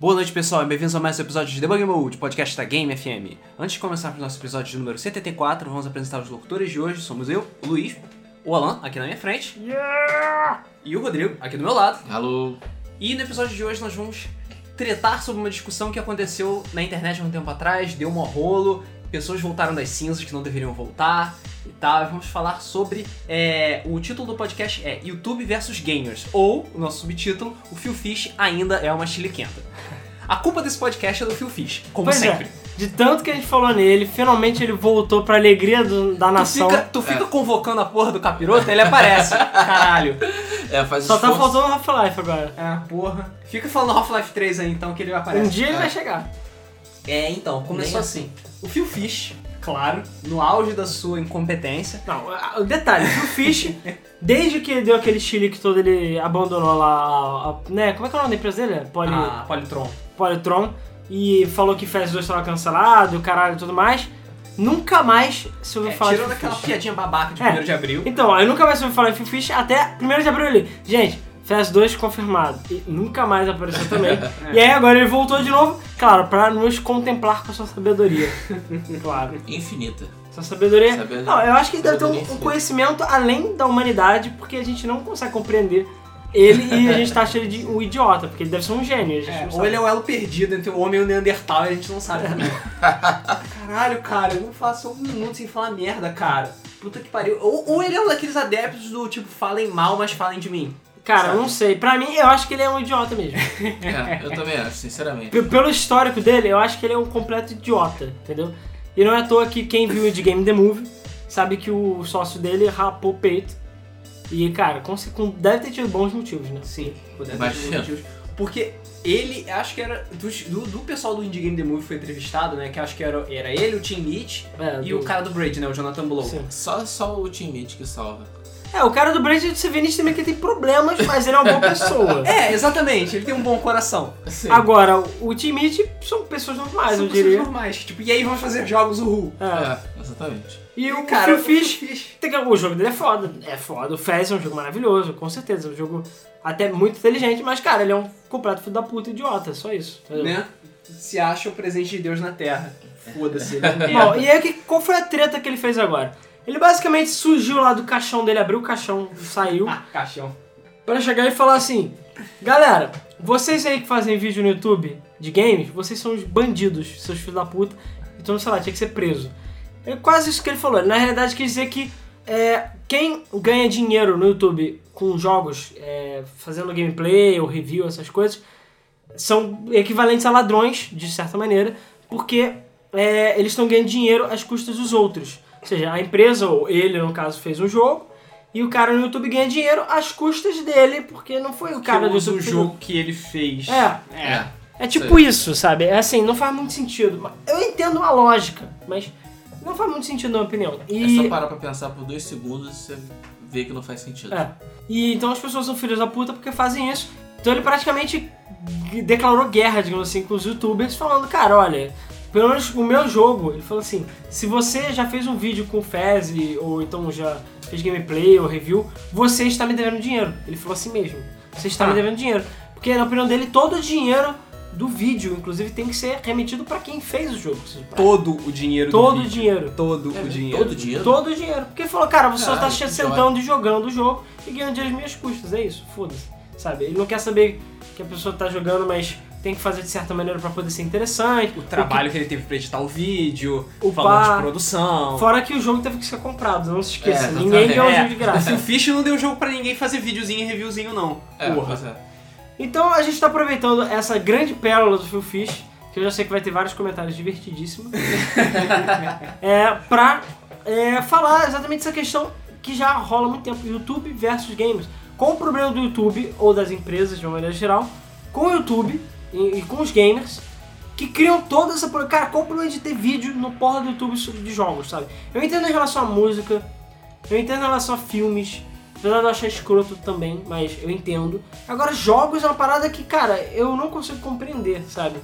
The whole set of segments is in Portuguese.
Boa noite, pessoal, e bem-vindos a mais um episódio de Debug Mode, podcast da Game FM. Antes de começar o nosso episódio de número 74, vamos apresentar os locutores de hoje. Somos eu, o Luiz, o Alan, aqui na minha frente, e o Rodrigo, aqui do meu lado. Alô. E no episódio de hoje nós vamos tretar sobre uma discussão que aconteceu na internet há um tempo atrás, deu um rolo, pessoas voltaram das cinzas que não deveriam voltar e tal. E vamos falar sobre. é, o título do podcast é YouTube versus Gamers, ou o nosso subtítulo, o Phil Fish ainda é uma chiliquenta. A culpa desse podcast é do Phil Fish, como Pois sempre. é, de tanto que a gente falou nele, finalmente ele voltou pra alegria do- da Tu nação. fica, tu fica convocando a porra do capiroto, ele aparece. Caralho. É, faz Só tá faltando Half-Life agora. É, porra. Fica falando Half-Life 3 aí então que ele aparece. Um dia ele É. vai chegar. É, então, começou Nem assim. O Phil Fish, claro, no auge da sua incompetência. Não, o detalhe, o Fish, desde que deu aquele chilique todo, ele abandonou lá, a- né, como é que é o nome da empresa dele? Poly, A Polytron. Polytron, e falou que Fast 2 estava cancelado, o caralho e tudo mais. Nunca mais se ouviu É, falar de tirando Phil aquela piadinha babaca de É. 1 de abril. Então, eu nunca mais ouvi falar em Phil Fish até 1 de abril ali. Gente, Fast 2 confirmado. E nunca mais apareceu também. E aí agora ele voltou de novo, claro, pra nos contemplar com a sua sabedoria. claro. Infinita. Sua sabedoria. Sabedoria. Não, eu acho que ele deve ter um, um conhecimento além da humanidade, porque a gente não consegue compreender ele e a gente tá achando ele de um idiota, porque ele deve ser um gênio. A gente É, ou ele é o elo perdido entre o homem e o Neandertal e a gente não sabe também. Caralho, cara, eu não faço um minuto sem falar merda, cara. Puta que pariu. Ou, ou ele é um daqueles adeptos do tipo, falem mal, mas falem de mim. Cara, sabe? não sei. Pra mim, eu acho que ele é um idiota mesmo. É, eu também acho, sinceramente. P- Pelo histórico dele, eu acho que ele é um completo idiota, entendeu? E não é à toa que quem viu o Game The Movie sabe que o sócio dele rapou o peito. E, cara, com, com- deve ter tido bons motivos, né? Sim, puder Imagina. Porque ele, acho que era. Do, do pessoal do Indie Game The Movie foi entrevistado, né? Que acho que era, era ele, o Tim Meach É, e do- o cara do Braid, né? O Jonathan Blow. Sim. Só, só o Team Meat que salva. É, o cara do Brand, você vê nitidamente que tem problemas, mas ele é uma boa pessoa. É, exatamente, ele tem um bom coração. Sim. Agora, o Timid são pessoas normais, São eu pessoas diria. normais. Tipo, e aí vamos fazer jogos uhul. É. É, exatamente. E o cara, Phil Fish, tem que- o jogo dele é foda. É foda. O Fez é um jogo maravilhoso, com certeza. É um jogo até muito inteligente, mas, cara, ele é um completo filho da puta idiota, só isso. entendeu? né? Se acha o presente de Deus na Terra. Foda-se, ele é Bom, e aí que- qual foi a treta que ele fez agora? Ele basicamente surgiu lá do caixão dele, abriu o caixão, saiu, Ah, caixão. pra chegar e falar assim: Galera, vocês aí que fazem vídeo no YouTube de games, vocês são os bandidos, seus filhos da puta, então, sei lá, tinha que ser preso. É quase isso que ele falou. Ele, na realidade, quis dizer que é, quem ganha dinheiro no YouTube com jogos, é, fazendo gameplay ou review, essas coisas, são equivalentes a ladrões, de certa maneira, porque é, eles estão ganhando dinheiro às custas dos outros. Ou seja, a empresa, ou ele, no caso, fez um jogo, e o cara no YouTube ganha dinheiro às custas dele, porque não foi o cara Cara, do o YouTube que fez jogo que ele fez. É. É. é tipo isso, sabe? É assim, não faz muito sentido. Eu entendo a lógica, mas não faz muito sentido na minha opinião. É E, só parar pra pensar por dois segundos e você vê que não faz sentido. é. e então as pessoas são filhas da puta porque fazem isso. Então ele praticamente declarou guerra, digamos assim, com os youtubers, falando, cara, olha, pelo menos o meu jogo, ele falou assim, se você já fez um vídeo com o Fez, ou então já fez gameplay ou review, você está me devendo dinheiro. Ele falou assim mesmo. Você está Ah. me devendo dinheiro. Porque na opinião dele, todo o dinheiro do vídeo, inclusive, tem que ser remetido para quem fez o jogo. seja, pra- Todo o dinheiro Todo do o vídeo. dinheiro. Todo É, o dinheiro. Todo dinheiro? Todo o dinheiro. Porque ele falou, cara, você só tá Caralho, que sentando e jogando o jogo e ganhando dinheiro às minhas custas. É isso, foda-se. Sabe? Ele não quer saber que a pessoa tá jogando, mas tem que fazer de certa maneira pra poder ser interessante. O trabalho que ele teve pra editar o vídeo, O falando pá- de produção. Fora que o jogo teve que ser comprado, não se esqueça. É, Ninguém ganhou o É, jogo de o graça. Phil Fish não deu jogo pra ninguém fazer videozinho e reviewzinho, não. É, Porra. é. Então a gente tá aproveitando essa grande pérola do Phil Fish, que eu já sei que vai ter vários comentários divertidíssimos, é, pra é, falar exatamente essa questão que já rola há muito tempo, YouTube versus games. Qual o problema do YouTube, ou das empresas de uma maneira geral, com o YouTube e, e com os gamers, que criam toda essa... Cara, qual o problema de ter vídeo no porra do YouTube de jogos, sabe? Eu entendo em relação à música, eu entendo em relação a filmes, apesar de eu achar escroto também, mas eu entendo. Agora, jogos é uma parada que, cara, eu não consigo compreender, sabe?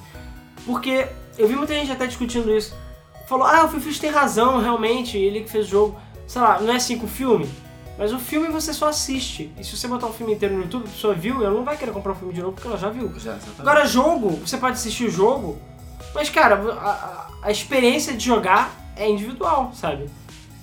Porque eu vi muita gente até discutindo isso. Falou, ah, o Phil Fish tem razão, realmente, ele que fez o jogo. Sei lá, não é assim com o filme? Mas o filme você só assiste. E se você botar um filme inteiro no YouTube, a pessoa viu, ela não vai querer comprar o filme de novo porque ela já viu. Já, exatamente. Agora, jogo, você pode assistir o jogo, mas, cara, a, a- experiência de jogar é individual, sabe?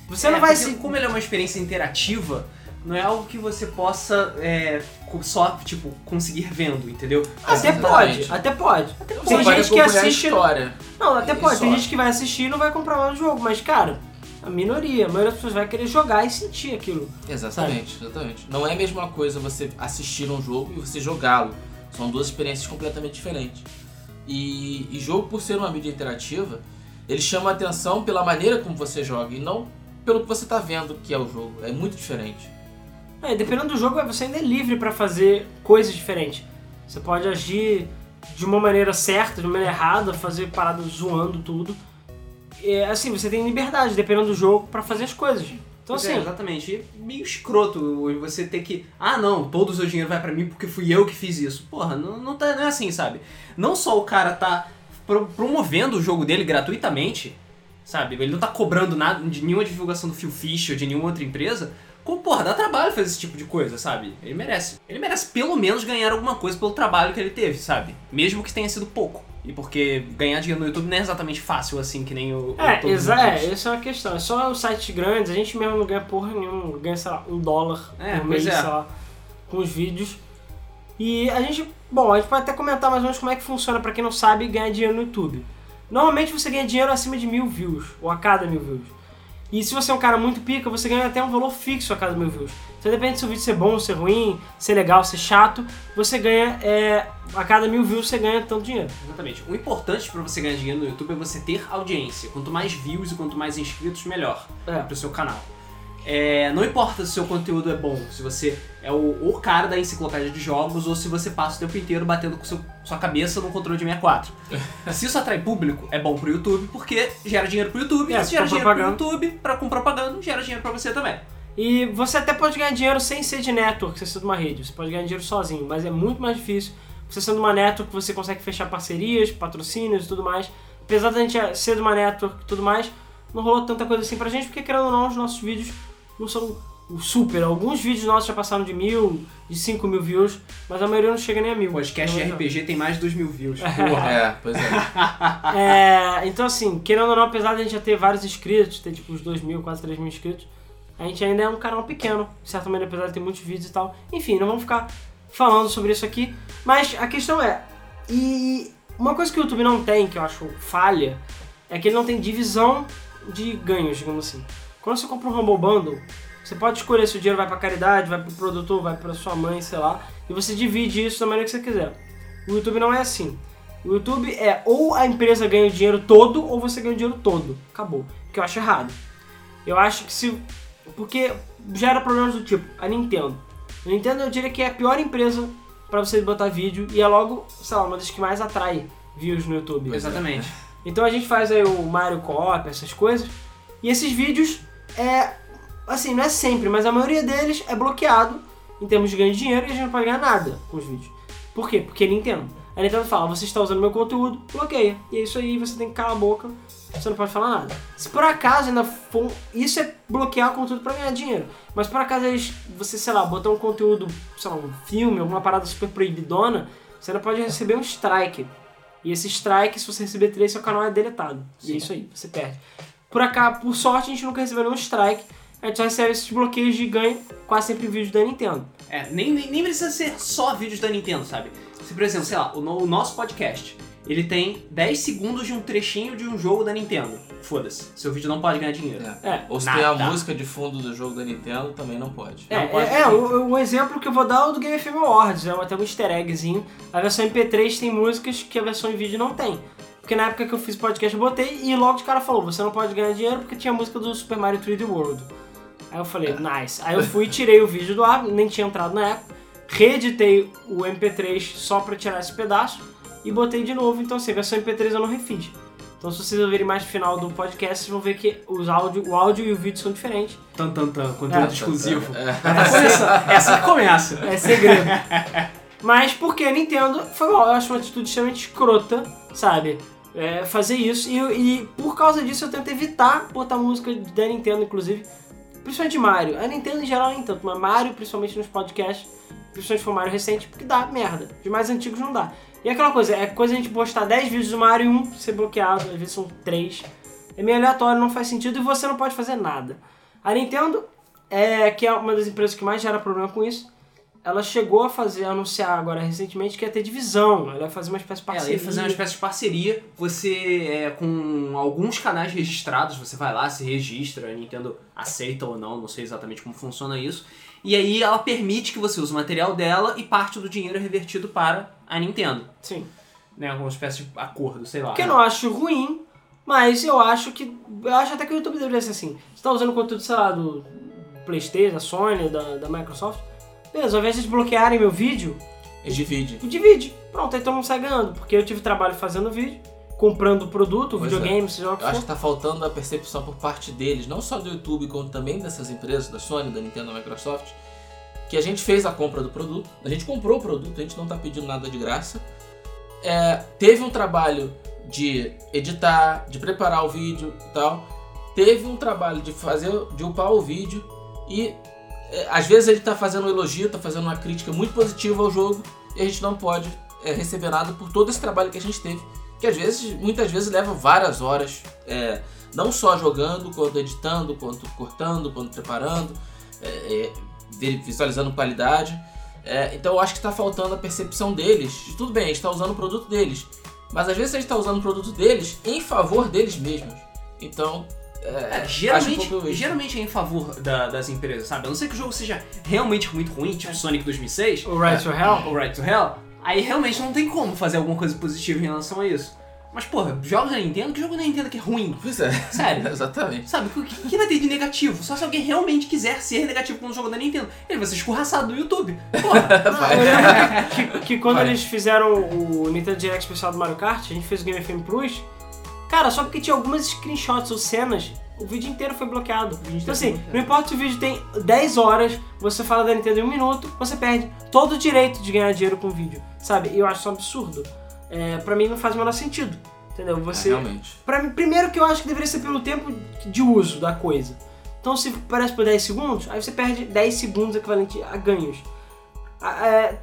Você É, não vai se. Como ele é uma experiência interativa, não é algo que você possa é, só, tipo, conseguir vendo, entendeu? Até Exatamente. pode, até pode. Você Tem gente que assiste. a história. Não, até E pode. Tem só. gente que vai assistir e não vai comprar lá o jogo, mas, cara, a minoria, a maioria das pessoas vai querer jogar e sentir aquilo. Exatamente, exatamente. Não é a mesma coisa você assistir um jogo e você jogá-lo. São duas experiências completamente diferentes. E, e jogo, por ser uma mídia interativa, ele chama a atenção pela maneira como você joga e não pelo que você está vendo que é o jogo. É muito diferente. É, dependendo do jogo, você ainda é livre pra fazer coisas diferentes. Você pode agir de uma maneira certa, de uma maneira errada, fazer paradas zoando tudo. É, assim, você tem liberdade, dependendo do jogo, pra fazer as coisas. Então, Pois é, assim, exatamente. E meio escroto você ter que. Ah, não, todo o seu dinheiro vai pra mim porque fui eu que fiz isso. Porra, não, não, tá, não é assim, sabe? Não só o cara tá pro- promovendo o jogo dele gratuitamente, sabe? Ele não tá cobrando nada de nenhuma divulgação do Phil Fish ou de nenhuma outra empresa. Como, porra, dá trabalho fazer esse tipo de coisa, sabe? Ele merece. Ele merece pelo menos ganhar alguma coisa pelo trabalho que ele teve, sabe? Mesmo que tenha sido pouco. E porque ganhar dinheiro no YouTube não é exatamente fácil assim que nem o. É, exa é, essa é uma questão. É só os sites grandes, a gente mesmo não ganha porra nenhuma, ganha, sei lá, um dólar É, por mês, é. sei lá, com os vídeos. E a gente, bom, a gente pode até comentar mais ou menos como é que funciona pra quem não sabe ganhar dinheiro no YouTube. Normalmente você ganha dinheiro acima de mil views, ou a cada mil views. E se você é um cara muito pica, você ganha até um valor fixo a cada mil views. Então depende se o vídeo ser bom, ser ruim, ser legal, ser chato, você ganha, é, a cada mil views você ganha tanto dinheiro. Exatamente. O importante pra você ganhar dinheiro no YouTube é você ter audiência. Quanto mais views e quanto mais inscritos, melhor É. pro seu canal. É, não importa se o seu conteúdo é bom, se você é o, o cara da enciclopédia de jogos ou se você passa o tempo inteiro batendo com seu, sua cabeça no controle de 64. se isso atrai público, é bom pro YouTube porque gera dinheiro pro YouTube. É, se gera dinheiro propaganda. pro YouTube, pra, com propaganda, gera dinheiro pra você também. E você até pode ganhar dinheiro sem ser de network, sem ser de uma rede. Você pode ganhar dinheiro sozinho, mas é muito mais difícil. Você sendo uma network, você consegue fechar parcerias, patrocínios e tudo mais. Apesar da gente ser de uma network e tudo mais, não rolou tanta coisa assim pra gente, porque querendo ou não, os nossos vídeos não são o super. Alguns vídeos nossos já passaram de mil, de cinco mil views, mas a maioria não chega nem a mil. O podcast de. RPG tem mais de 2 mil views. Porra. É, pois é. É, então assim, querendo ou não, apesar de a gente já ter vários inscritos, ter tipo uns 2 mil, quase 3 mil inscritos, a gente ainda é um canal pequeno, de certa maneira, apesar de ter muitos vídeos e tal. Enfim, não vamos ficar falando sobre isso aqui, mas a questão é, e uma coisa que o YouTube não tem, que eu acho falha, é que ele não tem divisão de ganhos, digamos assim. Quando você compra um Humble Bundle, você pode escolher se o dinheiro vai pra caridade, vai pro produtor, vai pra sua mãe, sei lá, e você divide isso da maneira que você quiser. O YouTube não é assim. O YouTube é ou a empresa ganha o dinheiro todo ou você ganha o dinheiro todo. Acabou. Que eu acho errado. Eu acho que se. Porque gera problemas do tipo, a Nintendo. A Nintendo eu diria que é a pior empresa pra você botar vídeo e é logo, sei lá, uma das que mais atrai views no YouTube. Exatamente. Então a gente faz aí o Mario Co-op, essas coisas. E esses vídeos é. Assim, não é sempre, mas a maioria deles é bloqueado em termos de ganho de dinheiro e a gente não pode ganhar nada com os vídeos. Por quê? Porque Nintendo. A Nintendo fala, você está usando meu conteúdo, bloqueia. E é isso aí, você tem que calar a boca, você não pode falar nada. Se por acaso ainda for. Isso é bloquear o conteúdo pra ganhar dinheiro. Mas por acaso eles, você, sei lá, botar um conteúdo, sei lá, um filme, alguma parada super proibidona, você não pode receber um strike. E esse strike, se você receber três, seu canal é deletado. E é isso aí, você perde. Por acaso, por sorte, a gente nunca recebeu nenhum strike. A gente só recebe esses bloqueios de ganho, quase sempre vídeos da Nintendo. É, nem, nem, nem precisa ser só vídeos da Nintendo, sabe? Se, por exemplo, sei lá, o, no- o nosso podcast, ele tem 10 segundos de um trechinho de um jogo da Nintendo. Foda-se, seu vídeo não pode ganhar dinheiro. É. É, Ou se tem a Nada. música de fundo do jogo da Nintendo, também não pode. É, Não pode é, é, o, o exemplo que eu vou dar é o do Game FM Awards, é até um easter eggzinho. A versão MP3 tem músicas que a versão em vídeo não tem. Porque na época que eu fiz podcast eu botei e logo o cara falou, você não pode ganhar dinheiro porque tinha a música do Super Mario 3D World. Aí eu falei, nice. Aí eu fui e tirei o vídeo do ar, nem tinha entrado na época, reeditei o MP3 só pra tirar esse pedaço e botei de novo, então assim, a versão MP3 eu não refiz. Então se vocês ouvirem mais no final do podcast, vocês vão ver que os áudio, o áudio e o vídeo são diferentes. Tan, tan, tan, conteúdo É. exclusivo. É. Começa, essa que começa. É segredo. Mas porque a Nintendo foi mal, eu acho uma atitude extremamente escrota, sabe? É, fazer isso. E, e por causa disso eu tento evitar botar música da Nintendo, inclusive. Principalmente Mario. A Nintendo em geral nem tanto, mas Mario, principalmente nos podcasts, principalmente for Mario recente, porque dá merda. De mais antigos não dá. E aquela coisa, é coisa a gente postar 10 vídeos do Mario e um ser bloqueado, às vezes são 3. É meio aleatório, não faz sentido e você não pode fazer nada. A Nintendo, é, que é uma das empresas que mais gera problema com isso, ela chegou a fazer, a anunciar agora recentemente que ia ter divisão, ela ia fazer uma espécie de Ela parceria. ia fazer uma espécie de parceria. Você, é, com alguns canais registrados, você vai lá, se registra, a Nintendo aceita ou não, não sei exatamente como funciona isso. E aí ela permite que você use o material dela e parte do dinheiro é revertido para a Nintendo. Sim. Né, uma espécie de acordo, sei lá. Que eu não acho ruim, mas eu acho que. Eu acho até que o YouTube deveria ser assim. Você tá usando conteúdo, sei lá, do Playstation, da Sony, da, da Microsoft. Beleza, ao invés de desbloquearem meu vídeo, E divide. divide. Pronto, aí todo mundo sai ganhando. Porque eu tive trabalho fazendo vídeo, comprando o produto, Pois é. videogame, seja lá o que Eu acho que tá faltando a percepção por parte deles, não só do YouTube, como também dessas empresas, da Sony, da Nintendo, da Microsoft, que a gente fez a compra do produto, a gente comprou o produto, a gente não tá pedindo nada de graça. É, teve um trabalho de editar, de preparar o vídeo e tal. Teve um trabalho de fazer, de upar o vídeo e é, às vezes ele tá fazendo um elogio, tá fazendo uma crítica muito positiva ao jogo e a gente não pode é, receber nada por todo esse trabalho que a gente teve que às vezes, muitas vezes leva várias horas, é, não só jogando, quanto editando, quanto cortando, quanto preparando, é, é, vi- visualizando qualidade. É, então eu acho que está faltando a percepção deles. de Tudo bem, a gente está usando o produto deles, mas às vezes a gente está usando o produto deles em favor deles mesmos. Então, é, É, um geralmente, geralmente é em favor da- das empresas, sabe? A não ser que o jogo seja realmente muito ruim, tipo Sonic 2006, O Right to Hell. ou Right to Hell, aí realmente não tem como fazer alguma coisa positiva em relação a isso. Mas, porra, jogos da Nintendo, que jogo da Nintendo que é ruim? Pois é, Sério. exatamente. Sabe, o que, que vai ter de negativo? Só se alguém realmente quiser ser negativo com um jogo da Nintendo. Ele vai ser escorraçado do YouTube. Porra, que, que quando Vai. eles fizeram o Nintendo Direct especial do Mario Kart, a gente fez o Game FM Plus. Cara, só porque tinha algumas screenshots ou cenas, o vídeo inteiro foi bloqueado. Então assim, bloqueado. não importa se o vídeo tem 10 horas, você fala da Nintendo em um minuto, você perde todo o direito de ganhar dinheiro com o vídeo, sabe? E eu acho isso um absurdo. É, pra mim não faz o menor sentido, entendeu? É, Você... realmente. Pra mim, primeiro que eu acho que deveria ser pelo tempo de uso da coisa. Então se parece por 10 segundos, aí você perde 10 segundos equivalente a ganhos. É, é,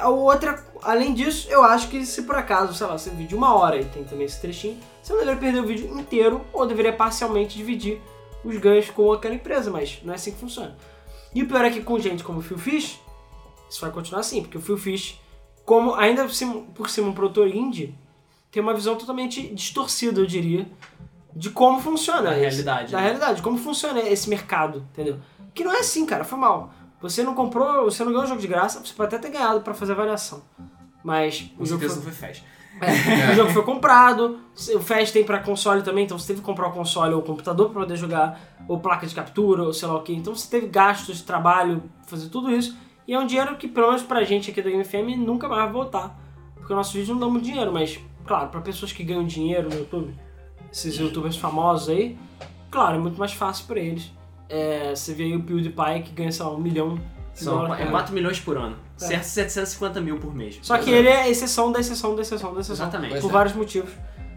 a outra, além disso, eu acho que se por acaso, sei lá, você vídeo uma hora e tem também esse trechinho, você não deveria perder o vídeo inteiro ou deveria parcialmente dividir os ganhos com aquela empresa, mas não é assim que funciona. E o pior é que com gente como o Phil Fish, isso vai continuar assim, porque o Phil Fish, como ainda por cima, por cima um produtor indie, tem uma visão totalmente distorcida, eu diria, de como funciona. Da esse- realidade, Da né? realidade, de como funciona esse mercado, entendeu? Que não é assim, cara, foi mal. Você não comprou, você não ganhou o jogo de graça, você pode até ter ganhado pra fazer avaliação. Mas o jogo, foi, não foi fast. o jogo foi comprado, o Fast tem pra console também, então você teve que comprar o console ou o computador pra poder jogar, ou placa de captura, ou sei lá o que. Então você teve gastos de trabalho, fazer tudo isso. E é um dinheiro que, pelo menos pra gente aqui do Game FM, nunca mais vai voltar. Porque nossos vídeos não dão muito dinheiro, mas, claro, pra pessoas que ganham dinheiro no YouTube, esses youtubers famosos aí, claro, é muito mais fácil pra eles. É, você vê aí o PewDiePie que ganha, sei lá, um milhão de São dólares. é 4 milhões por ano. É. Certo, 750 mil por mês. Só que ele é exceção da exceção da exceção da exceção. Exatamente. Pois Por é. vários motivos.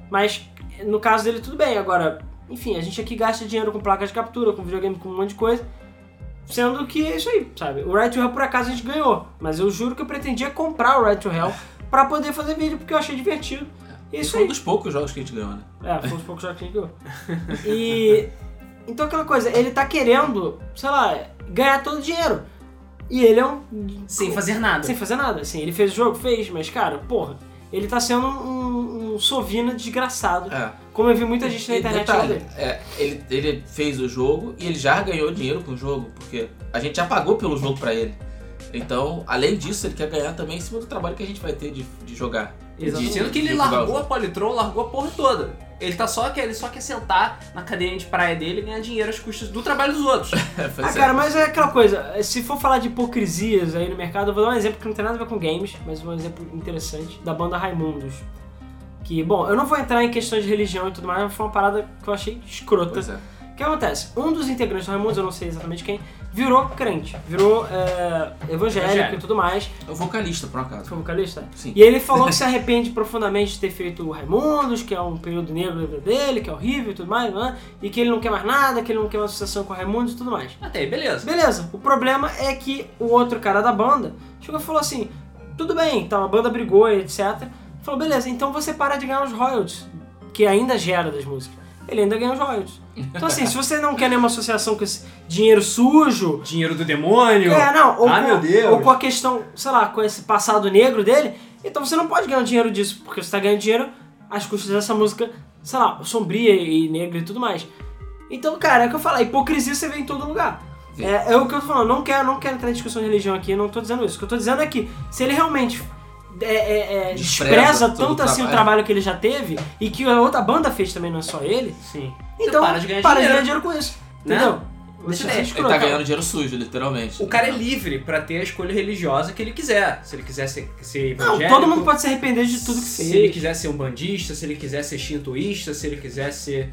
Mas no caso dele tudo bem. Agora, enfim, a gente aqui gasta dinheiro com placa de captura, com videogame, com um monte de coisa. Sendo que é isso aí, sabe? O Right to Hell por acaso a gente ganhou. Mas eu juro que eu pretendia comprar o Right to Hell pra poder fazer vídeo, porque eu achei divertido. É isso foi um aí. dos poucos jogos que a gente ganhou, né? É, foi uns poucos jogos que a gente ganhou. E. Então aquela coisa, ele tá querendo, sei lá, ganhar todo o dinheiro. E ele é um. Sem fazer nada. Sem fazer nada, assim. Ele fez o jogo? Fez, mas cara, porra, ele tá sendo um, um sovina desgraçado. É. Como eu vi muita gente na internet detalhe, é, ele, ele fez o jogo e ele já ganhou dinheiro com o jogo, porque a gente já pagou pelo jogo pra ele. Então, além disso, ele quer ganhar também em cima do trabalho que a gente vai ter de, de jogar. Exatamente. Sendo que ele largou a jogo. Polytron, largou a porra toda. Ele tá só quer, ele só quer sentar na cadeirinha de praia dele e ganhar dinheiro às custas do trabalho dos outros. Ah, é. cara, mas é aquela coisa, se for falar de hipocrisias aí no mercado, eu vou dar um exemplo que não tem nada a ver com games, mas um exemplo interessante, da banda Raimundos. Que, bom, eu não vou entrar em questões de religião e tudo mais, mas foi uma parada que eu achei escrota. Pois é. O que acontece? Um dos integrantes do Raimundos, eu não sei exatamente quem, virou crente, virou é, evangélico Evangélico. e tudo mais. É o vocalista, por acaso. Foi vocalista? Sim. E ele falou que se arrepende profundamente de ter feito o Raimundos, que é um período negro da vida dele, que é horrível e tudo mais, né? e que ele não quer mais nada, que ele não quer uma associação com o Raimundos e tudo mais. Até aí, beleza. Beleza, o problema é que o outro cara da banda chegou e falou assim: tudo bem, então a banda brigou e etc. Falou, beleza, então você para de ganhar os royalties, que ainda gera das músicas. Ele ainda ganha os royalties. Então, assim, se você não quer nenhuma associação com esse dinheiro sujo, Dinheiro do demônio. é, não, ou, ah, com, meu Deus. ou com a questão, sei lá, com esse passado negro dele, então você não pode ganhar dinheiro disso, porque você tá ganhando dinheiro às custas dessa música, sei lá, sombria e negra e tudo mais. Então, cara, é o que eu falo, a hipocrisia você vê em todo lugar. É, é o que eu tô falando, não quero, não quero entrar em discussão de religião aqui, não tô dizendo isso. O que eu tô dizendo é que se ele realmente é, é, é, Despreza despreza tanto o assim o trabalho. que ele já teve e que a outra banda fez também, não é só ele, Sim. então para de ganhar para dinheiro. de ganhar dinheiro com isso. Né? Entendeu? Deixa Ele tá ganhando dinheiro sujo, literalmente. O cara é livre pra ter a escolha religiosa que ele quiser. Se ele quiser ser, ser Não, evangélico. todo mundo pode se arrepender de tudo que fez. Se ele quiser ser um bandista, se ele quiser ser shintoísta, se ele quiser ser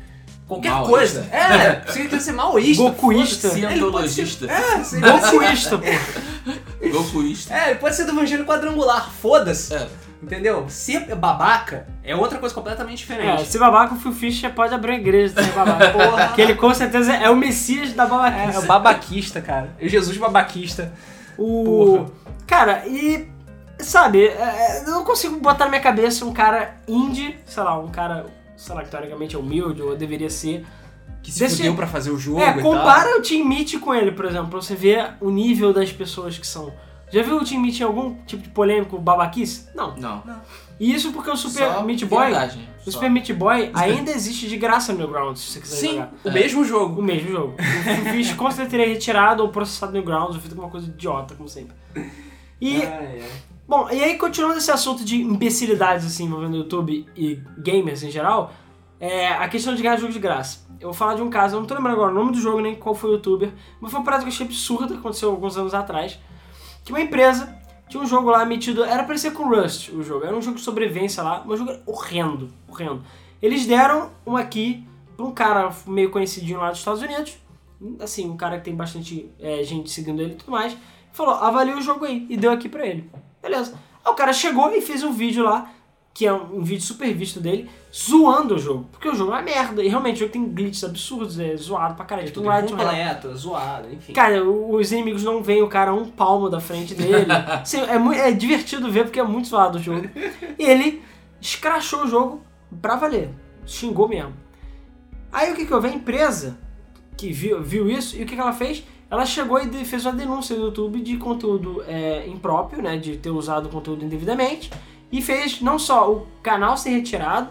qualquer Maoísta. coisa. É, ele quiser ser maoísta. Gokuísta. ser- Cientologista. É, se ele quiser- Gokuísta, pô. Gokuísta. é, ele pode ser do evangelho quadrangular, foda-se. É. Entendeu? Ser babaca é outra coisa completamente É, diferente. se babaca, o Phil Fischer pode abrir uma igreja de ser babaca. Porra. que ele com certeza é o messias da É, babaquice. o babaquista, cara. É Jesus babaquista. O... Porra. Cara, e... Sabe, é, eu não consigo botar na minha cabeça um cara indie, sei lá, um cara, sei lá, que teoricamente é humilde, ou deveria ser. Que se Desse- fudeu pra fazer o jogo É, compara o Team Meat com ele, por exemplo, pra você ver o nível das pessoas que são. Já viu o Team Meat em algum tipo de polêmico babaquice? Não. Não. E isso porque o Super Só Meat Boy, viadagem, o. Super Meat Boy ainda existe de graça no Newgrounds, se você quiser Sim, jogar. o É. mesmo O jogo. mesmo jogo. O Fish com certeza teria retirado ou processado no Newgrounds ou feito alguma coisa idiota, como sempre. E, Ai, ai. Bom, e aí continuando esse assunto de imbecilidades assim envolvendo o YouTube e gamers em geral, é a questão de ganhar jogo de graça. Eu vou falar de um caso, eu não tô lembrando agora o nome do jogo nem qual foi o youtuber, mas foi uma parada que eu achei absurda, que aconteceu alguns anos atrás, que uma empresa tinha um jogo lá metido, era ser com Rust o jogo, era um jogo de sobrevivência lá, mas um jogo horrendo, horrendo. Eles deram uma key pra um cara meio conhecidinho lá dos Estados Unidos, assim, um cara que tem bastante é, gente seguindo ele e tudo mais, falou, avalia o jogo aí, e deu aqui pra ele. Beleza. Aí o cara chegou e fez um vídeo lá, que é um, um vídeo super visto dele, zoando o jogo. Porque o jogo é uma merda, e realmente o jogo tem glitches absurdos, é zoado pra caralho. É Tipo, tudo right to hell. incompleto, zoado, enfim. Cara, os inimigos não veem o cara a um palmo da frente dele. Assim, é, é divertido ver porque é muito zoado o jogo. E ele escrachou o jogo pra valer. Xingou mesmo. Aí o que que houve? A empresa que viu, viu isso, e o que que ela fez? Ela chegou e fez uma denúncia no YouTube de conteúdo é, impróprio, né? De ter usado o conteúdo indevidamente. E fez não só o canal ser retirado,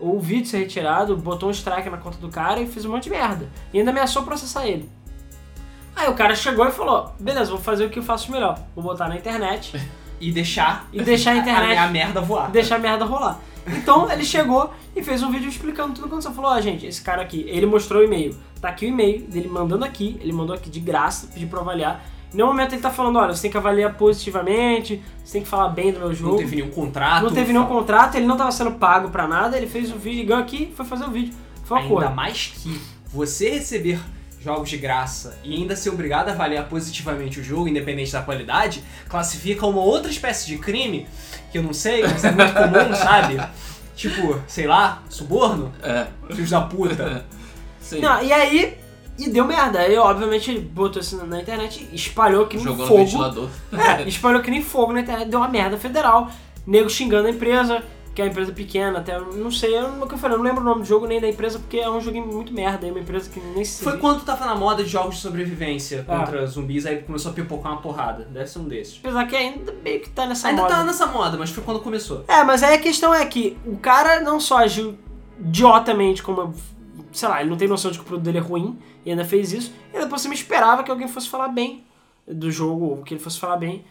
ou o vídeo ser retirado, botou um strike na conta do cara e fez um monte de merda. E ainda ameaçou processar ele. Aí o cara chegou e falou: beleza, vou fazer o que eu faço melhor. Vou botar na internet E deixar e deixar a internet a, a merda voar. deixar a merda rolar. Então ele chegou e fez um vídeo explicando tudo o que aconteceu. Falou, ó, gente, esse cara aqui, ele mostrou o e-mail. Tá aqui o e-mail dele mandando aqui, ele mandou aqui de graça, pediu pra avaliar. Em nenhum momento ele tá falando, olha, você tem que avaliar positivamente, você tem que falar bem do meu jogo. Não teve nenhum contrato. Não teve nenhum contrato, ele não tava sendo pago pra nada, ele fez o vídeo, ganhou aqui foi fazer o vídeo. Foi uma Ainda coisa. mais que você receber jogos de graça e ainda ser obrigado a avaliar positivamente o jogo, independente da qualidade, classifica uma outra espécie de crime, que eu não sei, mas é muito comum, sabe? Tipo, sei lá, suborno? É. Filhos da puta. Sim. Não, e aí, e deu merda. Aí, obviamente, ele botou isso na internet, espalhou que nem Jogou no fogo. ventilador. É, espalhou que nem fogo na internet, deu uma merda federal. Nego xingando a empresa, que é uma empresa pequena, até não sei, eu, não- o que eu falei, eu não lembro o nome do jogo nem da empresa, porque é um joguinho muito merda, é uma empresa que nem se. Foi quando tava na moda de jogos de sobrevivência Ah. contra zumbis, aí começou a pipocar uma porrada. Deve ser um desses. Apesar que ainda meio que tá nessa Ainda moda. tá nessa moda, mas foi quando começou. É, mas aí a questão é que o cara não só agiu idiotamente como. Sei lá, ele não tem noção de que o produto dele é ruim e ainda fez isso. E depois você me esperava que alguém fosse falar bem do jogo, ou que ele fosse falar bem.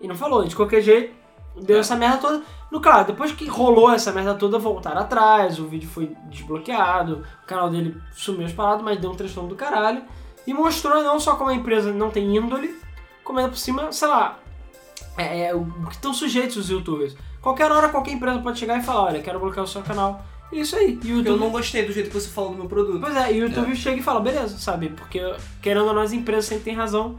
E não falou. De qualquer jeito, deu essa merda toda. No claro, depois que rolou essa merda toda, voltaram atrás, o vídeo foi desbloqueado, o canal dele sumiu as paradas, mas deu um transtorno do caralho. E mostrou não só como a empresa não tem índole, como ainda por cima, sei lá, é, é, o que estão sujeitos os youtubers. Qualquer hora, qualquer empresa pode chegar e falar: olha, quero bloquear o seu canal Isso aí. E o Porque YouTube eu não gostei do jeito que você falou do meu produto. Pois é, e o YouTube chega e fala, beleza, sabe? Porque, querendo ou não, as empresas sempre têm razão.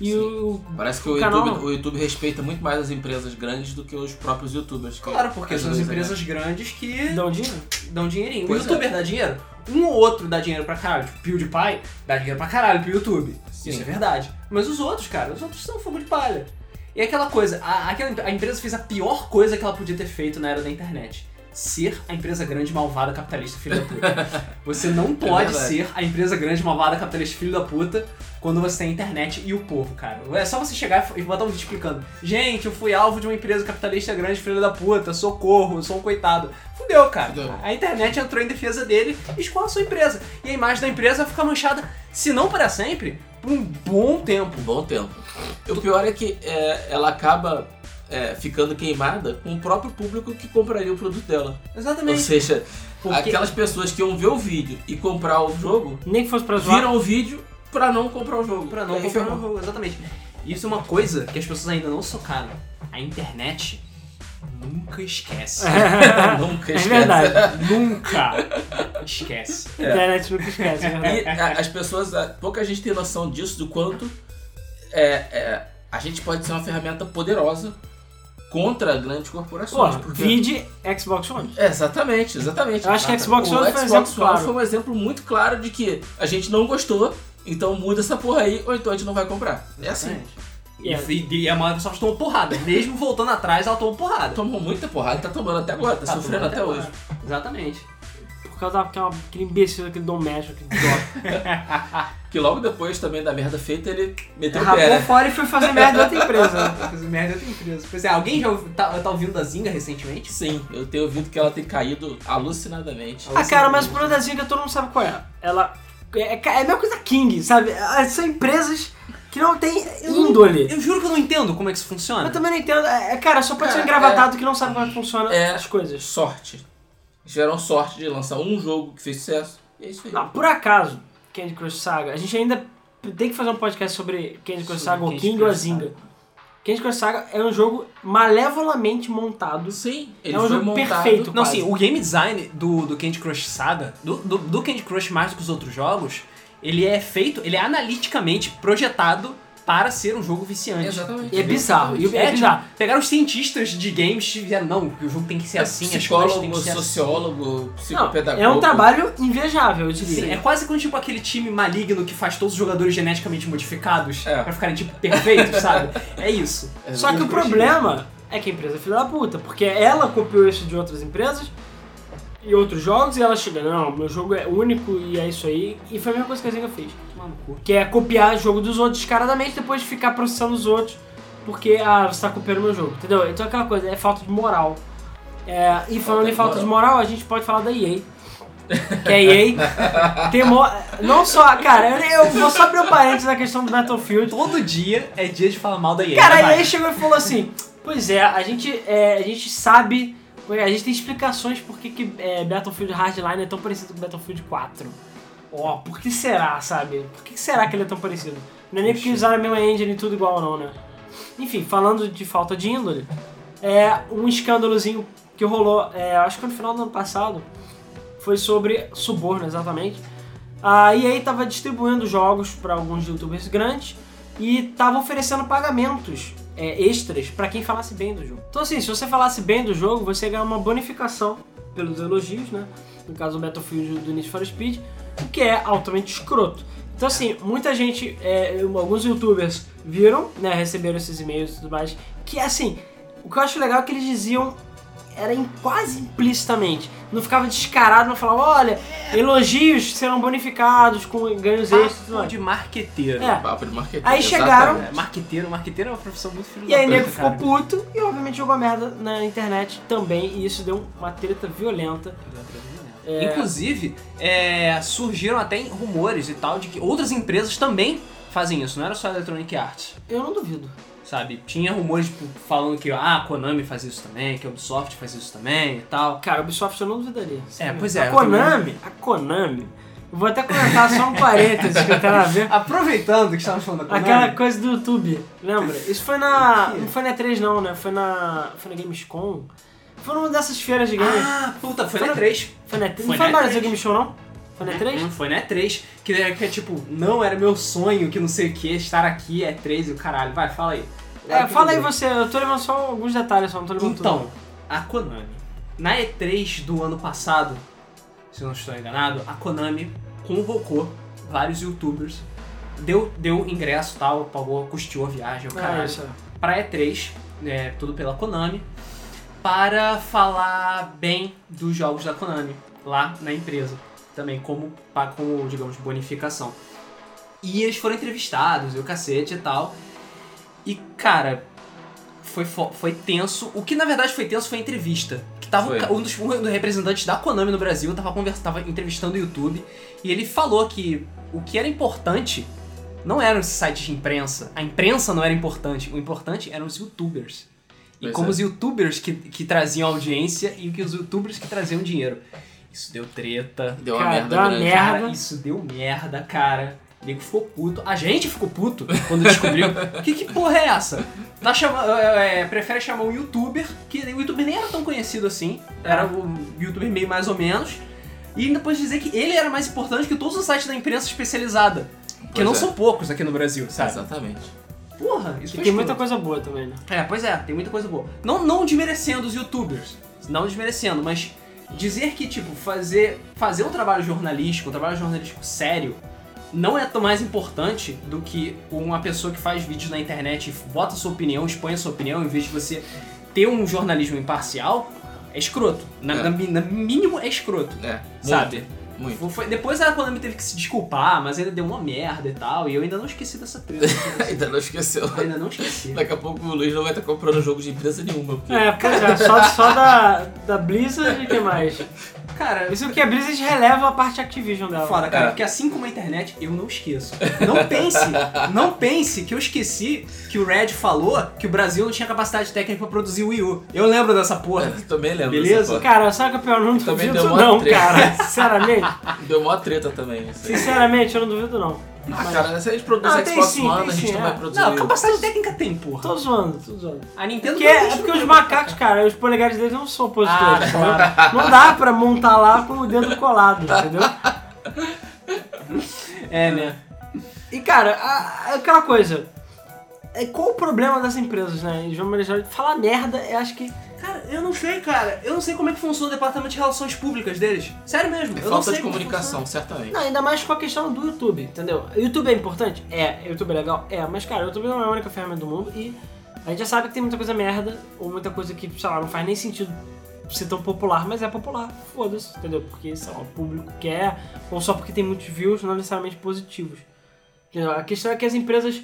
E o. Parece que o O canal YouTube, o YouTube respeita muito mais as empresas grandes do que os próprios youtubers. que Claro, porque são as empresas grandes que Dão dinheiro? dão dinheirinho. Pois o youtuber dá dinheiro? Um ou outro dá dinheiro pra caralho. Tipo, PewDiePie dá dinheiro pra caralho pro YouTube. Sim. Isso é verdade. Mas os outros, cara, os outros são fogo de palha. E aquela coisa, a, aquela, a empresa fez a pior coisa que ela podia ter feito na era da internet. Ser a empresa grande, malvada, capitalista, filho da puta. Você não pode verdade. ser a empresa grande, malvada, capitalista, filho da puta quando você tem a internet e o povo, cara. É só você chegar e botar um vídeo explicando. Gente, eu fui alvo de uma empresa capitalista grande, filho da puta, socorro, eu sou um coitado. Fudeu, cara. Fudeu. A internet entrou em defesa dele e escola a sua empresa. E a imagem da empresa vai ficar manchada, se não para sempre, por um bom tempo. Um bom tempo. O pior é que é, ela acaba é, ficando queimada com o próprio público que compraria o produto dela. Ou Exatamente. seja, Porque- aquelas pessoas que iam ver o vídeo e comprar o jogo, Nem que fosse pra zoar. viram o vídeo pra não comprar o jogo. Pra não aí comprar no jogo, exatamente. Isso é uma coisa que as pessoas ainda não socaram. A internet nunca esquece. Nunca É esquece. verdade. nunca esquece. A internet nunca esquece, é. E a- as pessoas, a- pouca gente tem noção disso, do quanto é, é, a gente pode ser uma ferramenta poderosa contra grandes Pô, corporações. porque- vide Xbox One. É, Exatamente, exatamente. Eu acho que Xbox o One foi um Xbox exemplo One claro. foi um exemplo muito claro de que a gente não gostou, então muda essa porra aí, ou então a gente não vai comprar. É assim. Exatamente. E E, e a Microsoft tomou porrada. Mesmo voltando atrás, ela tomou porrada. Tomou muita porrada, tá tomando até agora, tá, sofrendo tomando até hoje. Exatamente. Por causa daquela, aquele imbecil, aquele doméstico, aquele idiota. Que logo depois também da merda feita, ele meteu o pé, Rapou né? fora e foi fazer merda em outra empresa. Fazer merda tem empresa. Pois é, alguém já tá, tá ouvindo da Zinga recentemente? Sim, eu tenho ouvido que ela tem caído alucinadamente. Ah, cara, mas o problema da Zynga todo mundo sabe qual é. Ela é, é a mesma coisa da King, sabe? Ah, São empresas que não têm índole. Eu juro que eu não entendo como é que isso funciona. Eu também não entendo. É, cara, só pode ser um engravatado que não sabe como é que funciona É. as coisas. Sorte. Tiveram sorte de lançar um jogo que fez sucesso. E é isso aí. Não, por acaso, Candy Crush Saga, a gente ainda tem que fazer um podcast sobre Candy Crush Sobre Saga ou King ou a Crush Zynga. Candy Crush Saga é um jogo malevolamente montado. Sim, ele É um foi jogo montado. perfeito. Não, quase. sim, o game design do, do Candy Crush Saga, do, do, do Candy Crush mais do que os outros jogos, ele é feito, ele é analiticamente projetado para ser um jogo viciante. Exatamente. E é bizarro. E É, é bizarro. pegaram os cientistas de games e vieram, não, o jogo tem que ser assim, as coisas têm Psicólogo, que ser assim. sociólogo, Não, psicopedagogo. é um trabalho invejável, eu diria. Sim, é quase como tipo aquele time maligno que faz todos os jogadores geneticamente modificados É. pra ficarem tipo perfeitos, sabe? É isso. Só que o problema é que a empresa é filha da puta, porque ela copiou isso de outras empresas e outros jogos e ela chega, não, meu jogo é único e é isso aí. E foi a mesma coisa que a Zynga fez. Tomar no cu. Que é copiar jogo dos outros descaradamente depois de ficar processando os outros porque, ah, você tá copiando meu jogo, entendeu? Então aquela coisa, é falta de moral. É, e falando Falta em de falta de moral, a gente pode falar da EA. Que a EA tem mo... Não só, cara, eu, eu vou só abrir um parênteses na questão do Battlefield. Todo dia é dia de falar mal da EA. Cara, a EA chegou e falou assim: Pois é, a gente, é, a gente sabe, a gente tem explicações por que, que é, Battlefield Hardline é tão parecido com Battlefield 4. Ó, por que será, sabe? Por que será que ele é tão parecido? Não é nem porque usaram a mesma engine e tudo igual, não, né? Enfim, falando de falta de índole, é um escândalozinho que rolou, é, acho que no final do ano passado, foi sobre suborno, exatamente. A EA estava distribuindo jogos para alguns youtubers grandes e estava oferecendo pagamentos é, extras para quem falasse bem do jogo. Então assim, se você falasse bem do jogo, você ia ganhar uma bonificação pelos elogios, né? No caso do Battlefield do Need for Speed, o que é altamente escroto. Então assim, muita gente, é, alguns youtubers viram, né, receberam esses e-mails e tudo mais, que assim, o que eu acho legal é que eles diziam era em- quase implicitamente. Não ficava descarado, não falava, olha, elogios serão bonificados com ganhos extras. e tudo Papo de marqueteiro. É. Papo de marketing. Aí chegaram- exatamente. É, marqueteiro, marqueteiro é uma profissão muito filho E aí nego ficou puto e obviamente jogou merda na internet também, e isso deu uma treta violenta. É. Inclusive, é, surgiram até rumores e tal de que outras empresas também fazem isso, não era só a Electronic Arts. Eu não duvido. Sabe? Tinha rumores tipo, falando que ah, a Konami faz isso também, que a Ubisoft faz isso também e tal. Cara, a Ubisoft eu não duvidaria. É, pois é, A Konami, a Konami, vou até comentar só um parênteses que eu tenho a ver. Aproveitando que estávamos falando da Konami. Aquela coisa do YouTube, lembra? Isso foi na. Não foi na E3 não, né? Foi na. Foi na Gamescom. Foi numa dessas feiras de games. Ah, puta, foi Foi na na- 3. foi na E3. foi Não foi na Brasil E3. Game Show, não? Foi na E3? Não foi na E3. Que é, que é tipo, não era meu sonho, que não sei o que, estar aqui, é 3 e o caralho. Vai, fala aí. É, fala aí você, eu tô levando só alguns detalhes, só não tô levando tudo. Então, a Konami. Na E3 do ano passado, se eu não estou enganado, a Konami convocou vários youtubers, deu, deu ingresso e tal, pagou, custeou a viagem, o Ah, caralho, isso. pra E3, é, tudo pela Konami, para falar bem dos jogos da Konami lá na empresa. Também como, digamos, bonificação. E eles foram entrevistados, e o cacete e tal. E, cara, foi, fo- foi tenso. O que na verdade foi tenso foi a entrevista. Que tava um, um dos, um dos representantes da Konami no Brasil, tava, conversa, tava entrevistando o YouTube. E ele falou que o que era importante não eram os sites de imprensa. A imprensa não era importante. O importante eram os youtubers. E como é. os youtubers que, que traziam audiência e que os youtubers que traziam dinheiro. Isso deu treta. Deu uma Cara, merda deu uma grande. merda. Cara, isso deu merda, cara. O nego ficou puto. A gente ficou puto quando descobriu. que, que porra é essa? Tá chamando, é, prefere chamar um youtuber, que o youtuber nem era tão conhecido assim. Era um youtuber meio mais ou menos. E depois dizer que ele era mais importante que todos os sites da imprensa especializada. Que Pois não é. são poucos aqui no Brasil, sabe? Exatamente. Porra, isso E foi tem muita coisa boa também, né? É, pois é, tem muita coisa boa. Não, não desmerecendo os youtubers, não desmerecendo, mas dizer que, tipo, fazer, fazer um trabalho jornalístico, um trabalho jornalístico sério, não é tão mais importante do que uma pessoa que faz vídeos na internet e bota sua opinião, expõe a sua opinião, em vez de você ter um jornalismo imparcial, é escroto. Na, É. na na mínimo é escroto. É, Sabe? muito. Muito. Foi, depois a Konami teve que se desculpar, mas ainda deu uma merda e tal, e eu ainda não esqueci dessa treta. Ainda não esqueceu. Eu ainda não esqueci. Daqui a pouco o Luiz não vai estar comprando jogo de empresa nenhuma. Porque... É, pois é, só, só da, da Blizzard e o que mais? Cara, Isso que a Blizzard releva a parte Activision dela. Foda, cara, É. porque assim como a internet, eu não esqueço. Não pense, não pense que eu esqueci que o Red falou que o Brasil não tinha capacidade técnica pra produzir o Wii U. Eu lembro dessa porra. Eu também lembro. Beleza? dessa porra. Cara, sabe o que é pior? Eu não Também duvido não, treta. cara. Sinceramente. Deu mó treta também. Sinceramente, eu não duvido não. Ah, Mas- cara, se a gente produz Ah, tem Xbox sim, One, a gente sim, não é. vai produzir. Não, capacidade técnica tem, porra. Tô zoando, tô zoando. A Nintendo Porque, não é tem porque os macacos, cara, os polegares deles não são opositores, Ah, tá? Não dá pra montar lá com o dedo colado, entendeu? É, né? E, cara, a- aquela coisa. É, qual o problema das empresas, né? Eles vão manejar. Falar merda, eu acho que. Cara, eu não sei, cara. Eu não sei como é que funciona o departamento de relações públicas deles. Sério mesmo. É eu não falta sei de como comunicação, certamente. Não, ainda mais com a questão do YouTube, entendeu? O YouTube é importante? É. O YouTube é legal? É. Mas, cara, o YouTube não é a única ferramenta do mundo e a gente já sabe que tem muita coisa merda ou muita coisa que, sei lá, não faz nem sentido ser tão popular, mas é popular. Foda-se, entendeu? Porque, sei lá, o público quer ou só porque tem muitos views, não necessariamente positivos. Entendeu? A questão é que as empresas,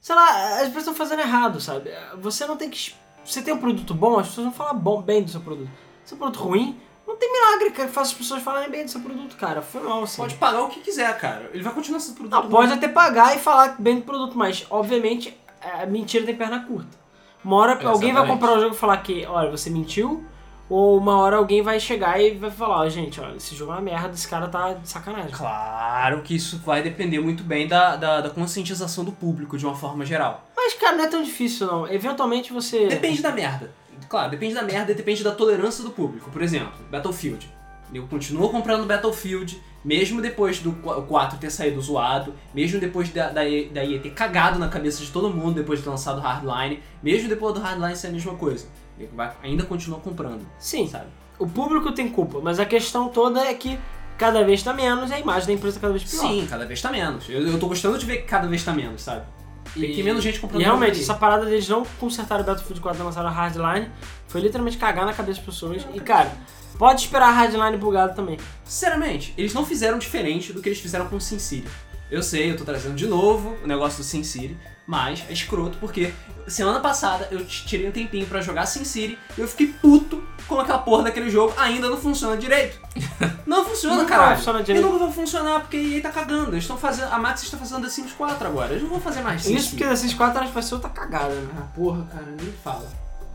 sei lá, as empresas estão fazendo errado, sabe? Você não tem que. Você tem um produto bom, as pessoas vão falar bom, bem do seu produto. Se é um produto ruim, não tem milagre que faça as pessoas falarem bem do seu produto, cara. Foi mal, assim. Pode pagar o que quiser, cara. Ele vai continuar sendo produto. Não, pode até pagar e falar bem do produto, mas obviamente a mentira tem perna curta. Uma hora alguém vai Exatamente. comprar o jogo e falar que, olha, você mentiu, ou uma hora alguém vai chegar e vai falar, ó, gente, olha, esse jogo é uma merda, esse cara tá de sacanagem. Claro que isso vai depender muito bem da, da, da conscientização do público, de uma forma geral. Mas, cara, não é tão difícil, não. Eventualmente você. Depende da merda. Claro, depende da merda e depende da tolerância do público. Por exemplo, Battlefield. Eu continuo comprando Battlefield, mesmo depois do qu- 4 ter saído zoado, mesmo depois da, da, da EA ter cagado na cabeça de todo mundo depois de ter lançado Hardline, mesmo depois do Hardline ser a mesma coisa. Eu vai- ainda continuo comprando, Sim, sabe? o público tem culpa, mas a questão toda é que cada vez tá menos e a imagem da empresa cada vez pior. Sim, cada vez tá menos. Eu, eu tô gostando de ver que cada vez tá menos, sabe? Tem que menos gente comprando E realmente, jogo essa parada deles não consertaram o Battlefield 4 e lançaram a Hardline foi literalmente cagar na cabeça das pessoas. E, cara, pode esperar a Hardline bugado também. Sinceramente, eles não fizeram diferente do que eles fizeram com o Sin City. Eu sei, eu tô trazendo de novo o negócio do Sin City, mas é escroto porque semana passada eu tirei um tempinho pra jogar Sin City e eu fiquei puto com aquela porra daquele jogo ainda não funciona direito. Não funciona, vai funcionar direito. E nunca vai funcionar porque EA tá cagando. Eles estão fazendo, a Max está fazendo The Sims 4 agora. Eles não vão fazer mais Sin Isso City. porque desses quatro anos vai ser outra cagada, né? Ah, porra, cara, nem fala.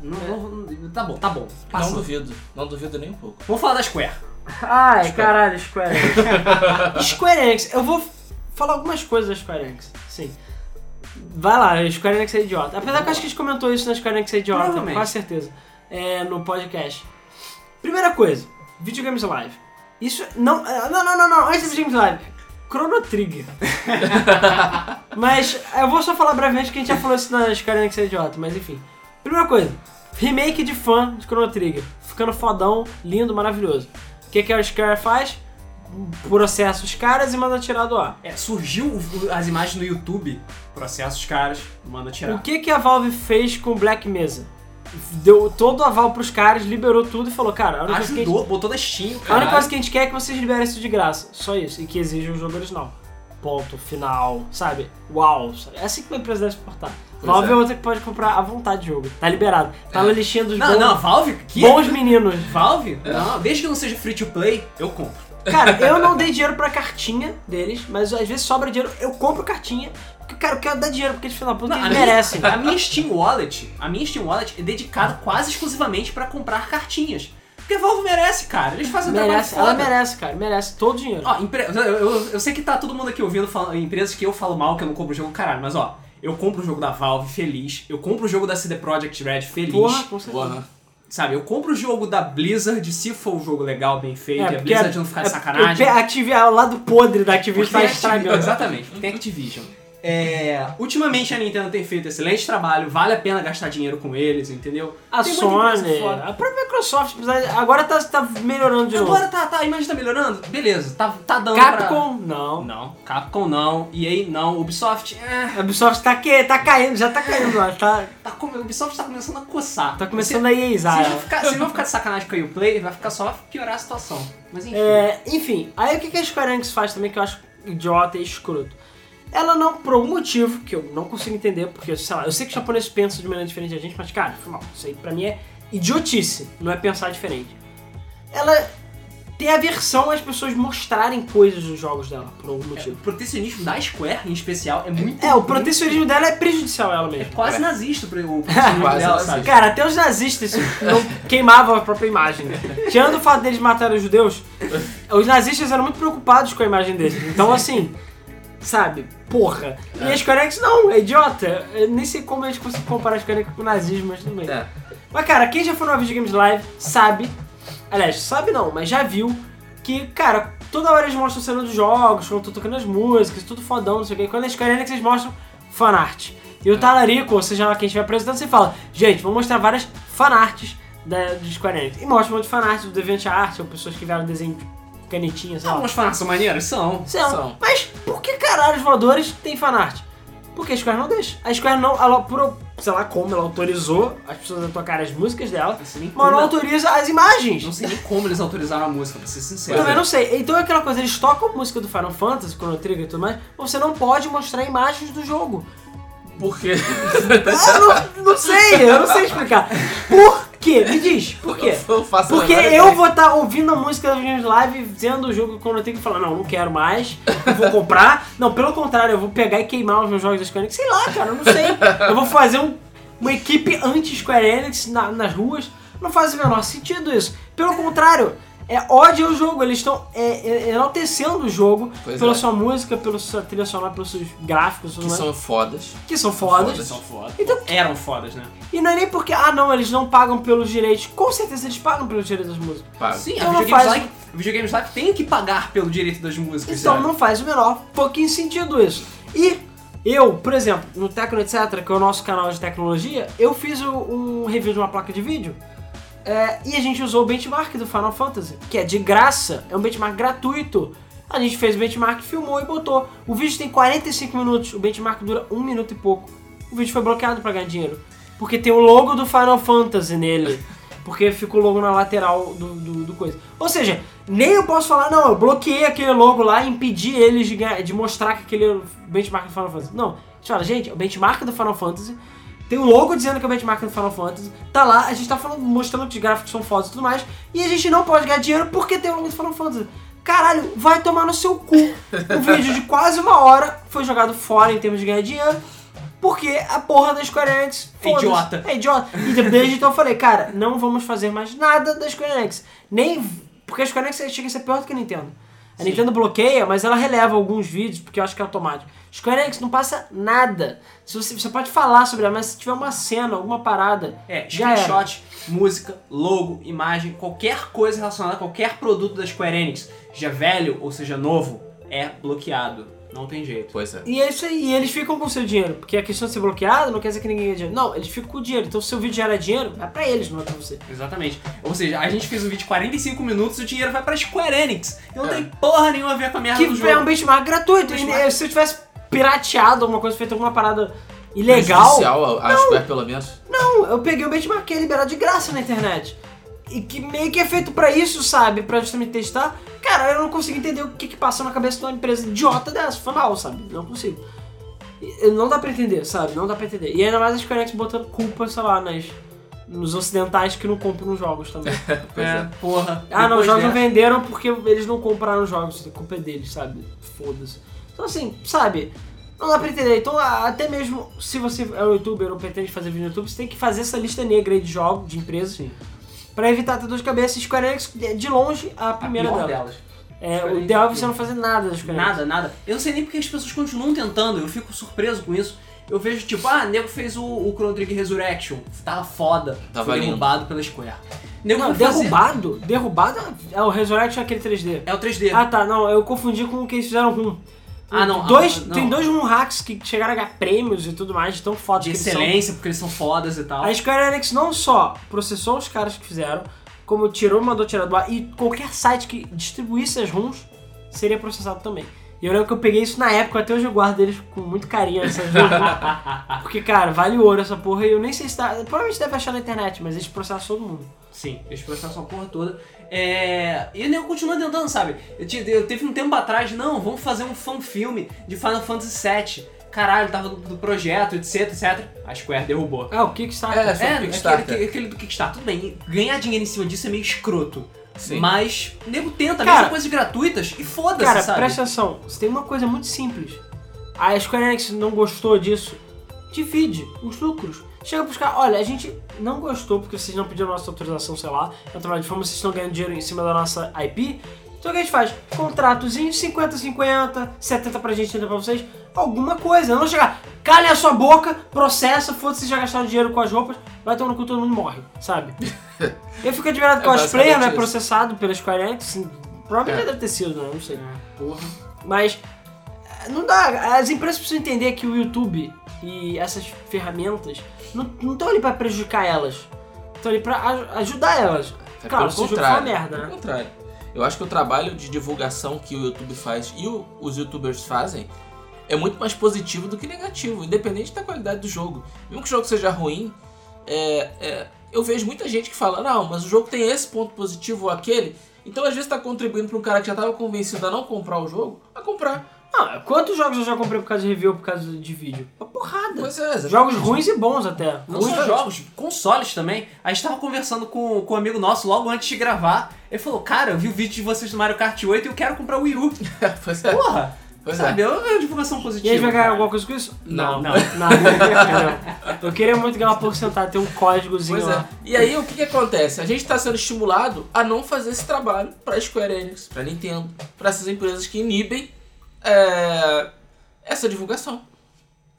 Não, não- não- tá bom, tá bom. Não Passou. duvido. Não duvido nem um pouco. Vamos falar da Square. Ai, caralho, Square. Square Enix, eu vou falar algumas coisas da Square Enix. Sim. Vai lá, Square Enix é idiota. Apesar que eu acho que a gente comentou isso na Square Enix é idiota, com certeza. É, no podcast. Primeira coisa, videogames live. Isso não, é, não, não, não, não, antes do videogames live. Chrono Trigger. mas eu vou só falar brevemente que a gente já falou isso na Square Enix é idiota, mas enfim. Primeira coisa, remake de fã de Chrono Trigger. Ficando fodão, lindo, maravilhoso. O que, que a Square faz? Processa os caras e manda tirar do ar. É, surgiu o- as imagens no YouTube, processa os caras, manda O tirar. que, que a Valve fez com o Black Mesa? Deu todo o aval pros caras, liberou tudo e falou, cara, a única, coisa que a gente, Ajudou, botou da Steam, a única cara. coisa que a gente quer é que vocês liberem isso de graça. Só isso. E que exija o jogo original. Ponto, final, sabe? Uau. sabe? É assim que uma empresa deve se portar. Pois Valve é. é. outra que pode comprar à vontade de jogo. Tá liberado. Tá na listinha dos Não, bons, não, Valve? Que? bons meninos. Valve? Não, desde que não seja free to play, eu compro. Cara, eu não dei dinheiro pra cartinha deles, mas às vezes sobra dinheiro, eu compro cartinha. Porque, cara, eu quero dar dinheiro porque eles, filho da puta, Não, eles a minha- merecem. A minha Steam Wallet, a minha Steam Wallet é dedicada quase exclusivamente pra comprar cartinhas. Porque a Valve merece, cara. Eles fazem um Merece, trabalho ela foda. merece, cara, merece todo o dinheiro. Ó, empre- eu, eu- eu sei que tá todo mundo aqui ouvindo fala- empresas que eu falo mal, que eu não compro o jogo, caralho, mas ó, eu compro o jogo da Valve feliz, eu compro o jogo da CD Projekt Red feliz, Porra, com certeza. Porra. Sabe? Eu compro o jogo da Blizzard se for um jogo legal, bem feito, e a Blizzard não ficar de é- sacanagem. é o Activi- é o lado podre da Activision tá estragando. Exatamente, tem Activision. É, ultimamente a Nintendo tem feito excelente trabalho, vale a pena gastar dinheiro com eles, entendeu? A Tem Sony, a própria Microsoft, agora tá, tá melhorando de novo. Agora tá, tá, a imagem tá melhorando? Beleza, tá, tá dando pra... Capcom, não. Não, Capcom não, EA não, Ubisoft, é, A Ubisoft tá, que, tá caindo, já tá caindo lá, tá, tá, come- Ubisoft tá começando a coçar. tá começando Você- a Se iezar. não ficar, se não ficar de sacanagem com a Uplay, vai ficar só piorar a situação. Mas enfim. É, enfim, aí o que que a Square Enix faz também que eu acho idiota e escroto? Ela não, por algum motivo, que eu não consigo entender, porque, sei lá, eu sei que os japoneses pensam de maneira diferente da gente, mas, cara, foi mal. Isso aí pra mim é idiotice, não é pensar diferente. Ela tem aversão às pessoas mostrarem coisas dos jogos dela, por algum O motivo. protecionismo da Square, em especial, é muito. É, o protecionismo dela é prejudicial a ela É mesmo. quase É. nazista o o protecionismo Quase dela, sabe? Cara, até os nazistas não queimavam a própria imagem. Tirando o fato deles matarem os judeus, os nazistas eram muito preocupados com a imagem deles. Então, assim, sabe, porra. E a Square Enix, não, é idiota. Eu nem sei como a gente consegue comparar a Square Enix com o nazismo, mas tudo bem. É. Mas, cara, quem já foi numa Videogames Live sabe, aliás, sabe não, mas já viu que, cara, toda hora eles mostram cena dos jogos, quando estão tocando as músicas, tudo fodão, não sei o quê. Quando a Square Enix eles mostram fanart. E o Talarico, ou seja lá quem estiver apresentando, você fala, gente, vamos mostrar várias fanarts da, de Square Enix. E mostra um monte de fanarts do DeviantArt, ou pessoas que vieram desenho de canetinha, sei lá. Algumas fanarts são maneiras? São. São. São. Mas por que caralho os voadores têm fanart? Porque a Square não deixa. A Square não, ela, por, sei lá como, ela autorizou as pessoas a tocarem as músicas dela, mas não como- autoriza as imagens. Não sei nem como eles autorizaram a música, pra ser Eu sincero. também não sei. Então é aquela coisa, eles tocam música do Final Fantasy, Chrono Trigger e tudo mais, você não pode mostrar imagens do jogo. Por quê? Eu não, não sei, eu não sei explicar. Por quê? Me diz, por quê? Eu Porque eu vou estar ouvindo a música da Videogames Live, vendo o jogo quando eu tenho que falar, não, não quero mais, não vou comprar. Não, pelo contrário, eu vou pegar e queimar os meus jogos da Square Enix. Sei lá, cara, eu não sei. Eu vou fazer um- uma equipe anti-Square Enix na- nas ruas. Não faz o menor sentido isso. Pelo contrário, é ódio ao jogo. Eles estão é, é, enaltecendo o jogo Pois pela é. sua música, pela sua trilha sonora, pelos seus gráficos, Que mais, são fodas. que são fodas. fodas. São fodas. Então- Eram fodas, né? E não é nem porque, ah não, eles não pagam pelos direitos. Com certeza eles pagam pelos direitos das músicas. Pago. Sim, Então a não Videogames, faz- Live, a Videogames Live tem que pagar pelo direito das músicas, Então sabe? não faz o menor pouquinho sentido isso. E eu, por exemplo, no Tecno Etc., que é o nosso canal de tecnologia, eu fiz um review de uma placa de vídeo é, e a gente usou o benchmark do Final Fantasy, que é de graça, é um benchmark gratuito. A gente fez o benchmark, filmou e botou. O vídeo tem 45 minutos, o benchmark dura um minuto e pouco. O vídeo foi bloqueado pra ganhar dinheiro. Porque tem o logo do Final Fantasy nele. Porque fica o logo na lateral do, do, do coisa. Ou seja, nem eu posso falar, não, eu bloqueei aquele logo lá e impedi eles de, ganhar- de mostrar que aquele benchmark do Final Fantasy. Não, a gente fala, gente, o benchmark do Final Fantasy. Tem um logo dizendo que é o benchmark do Final Fantasy. Tá lá, a gente tá falando, mostrando que os gráficos são fodas e tudo mais. E a gente não pode ganhar dinheiro porque tem o logo do Final Fantasy. Caralho, vai tomar no seu cu. O vídeo de quase uma hora foi jogado fora em termos de ganhar dinheiro. Porque a porra da Square Enix É idiota. É idiota. E desde então eu falei, cara, não vamos fazer mais nada da Square Enix. Nem. Porque a Square Enix chega a ser pior do que a Nintendo. A Nintendo bloqueia, mas ela releva alguns vídeos, porque eu acho que é automático. Square Enix não passa nada. Se você, você pode falar sobre ela, mas se tiver uma cena, alguma parada, É, screenshot, música, logo, imagem, qualquer coisa relacionada a qualquer produto da Square Enix, seja velho ou seja novo, é bloqueado. Não tem jeito. Pois é. E é isso aí, e eles ficam com o seu dinheiro. Porque a questão de ser bloqueado não quer dizer que ninguém ganha dinheiro. Não, eles ficam com o dinheiro. Então se o seu vídeo gera dinheiro, é pra eles, não é pra você. Exatamente. Ou seja, a gente fez um vídeo de 45 minutos e o dinheiro vai pra Square Enix. E não É. tem porra nenhuma a ver com a merda Que do jogo. é um benchmark gratuito. Benchmark. se eu tivesse pirateado alguma coisa, feito alguma parada ilegal. Prejudicial a, a Square, pelo menos. Não, eu peguei o benchmark que é liberado de graça na internet. E que meio que é feito pra isso, sabe? Pra justamente testar. Cara, eu não consigo entender o que que passa na cabeça de uma empresa idiota dessa. Foi mal, sabe? Não consigo. E- Não dá pra entender, sabe? Não dá pra entender. E ainda mais a Square Enix botando culpa, sei lá, nas, nos ocidentais que não compram os jogos também. É, é. porra. ah, não, os jogos não dessa- venderam porque eles não compraram os jogos. A culpa é deles, sabe? Foda-se. Então assim, sabe? Não dá pra entender. Então, até mesmo se você é um youtuber ou pretende fazer vídeo no YouTube, você tem que fazer essa lista negra aí de jogos, de empresas, Sim. Pra evitar ter dor de cabeça. Square Enix, é, de longe, a A primeira pior delas. delas. É, Square o ideal é é você não fazer nada da Square Enix. Nada, nada. Eu não sei nem porque as pessoas continuam tentando, eu fico surpreso com isso. Eu vejo, tipo, ah, nego fez o, o Chrono Trigger Resurrection, tava foda, Tava foi lindo. derrubado pela Square. Nego Não, foi fazer- derrubado? Derrubado é o Resurrection aquele 3D. É o 3D. Ah tá, não, eu confundi com o que eles fizeram rum. Ah, não, Dois, ah, não. Tem dois rum hacks que chegaram a ganhar prêmios e tudo mais, de tão foda de que eles são. excelência, porque eles são fodas e tal. A Square Enix não só processou os caras que fizeram, como tirou e mandou tirar do ar, e qualquer site que distribuísse as ROMs seria processado também. E eu lembro que eu peguei isso na época, até hoje eu guardo eles com muito carinho, essas ROMs. Porque, cara, vale ouro essa porra, e eu nem sei se tá... Provavelmente deve achar na internet, mas eles processam todo mundo. Sim, eles processam a porra toda. É... E o nego continua tentando, sabe? Eu, te- eu teve um tempo atrás, não, vamos fazer um fan-filme de Final Fantasy VII. Caralho, tava do, do projeto, etc, etc. A Square derrubou. Ah, o Kickstarter. É, só É, Kickstarter. aquele, aquele, aquele do Kickstarter, tudo bem. Ganhar dinheiro em cima disso é meio escroto. Sim. Mas o nego tenta, Cara, mesmo coisas gratuitas, e foda-se, Cara, sabe? presta atenção, você tem uma coisa muito simples. A Square Enix não gostou disso, divide os lucros. Chega pros caras, olha, a gente não gostou porque vocês não pediram nossa autorização, sei lá, é trabalho de forma, vocês estão ganhando dinheiro em cima da nossa IP. Então o que a gente faz? Contratozinho, 50-50, 70 pra gente, 30 pra vocês, alguma coisa. Não chegar, calem a sua boca, processa, foda-se, vocês já gastaram dinheiro com as roupas, vai tomar no cu, todo mundo morre, sabe? Eu fico admirado que É o cosplayer não é basicamente isso. processado pela Square Enix, assim, provavelmente É. deve ter sido, né? Não sei. Porra. Mas eh, não dá. As empresas precisam entender que o YouTube e essas ferramentas não estão ali pra prejudicar elas. Estão ali pra aj- ajudar elas. É claro, pelo o jogo contrário. uma merda, Pelo né? contrário. Eu acho que o trabalho de divulgação que o YouTube faz e o- os youtubers fazem é muito mais positivo do que negativo, independente da qualidade do jogo. Mesmo que o jogo seja ruim, é- é, eu vejo muita gente que fala, não, mas o jogo tem esse ponto positivo ou aquele, então às vezes está contribuindo para um cara que já estava convencido a não comprar o jogo, a comprar. Não, quantos jogos eu já comprei por causa de review ou por causa de vídeo? Uma porrada. Pois é, exatamente. Jogos ruins e bons até. Não só jogos, consoles também. A gente tava conversando com, com um amigo nosso logo antes de gravar. Ele falou, cara, eu vi o vídeo de vocês do Mario Kart 8 e eu quero comprar o Wii U. pois é. Porra! Pois sabe, é. eu vejo divulgação E positiva. a gente vai ganhar alguma coisa com isso? Não. Não, nada. Entendeu? Eu queria muito ganhar uma porcentagem, ter um códigozinho Pois é. lá. E aí o que, que acontece? A gente está sendo estimulado a não fazer esse trabalho para Square Enix, para Nintendo, para essas empresas que inibem é, essa divulgação.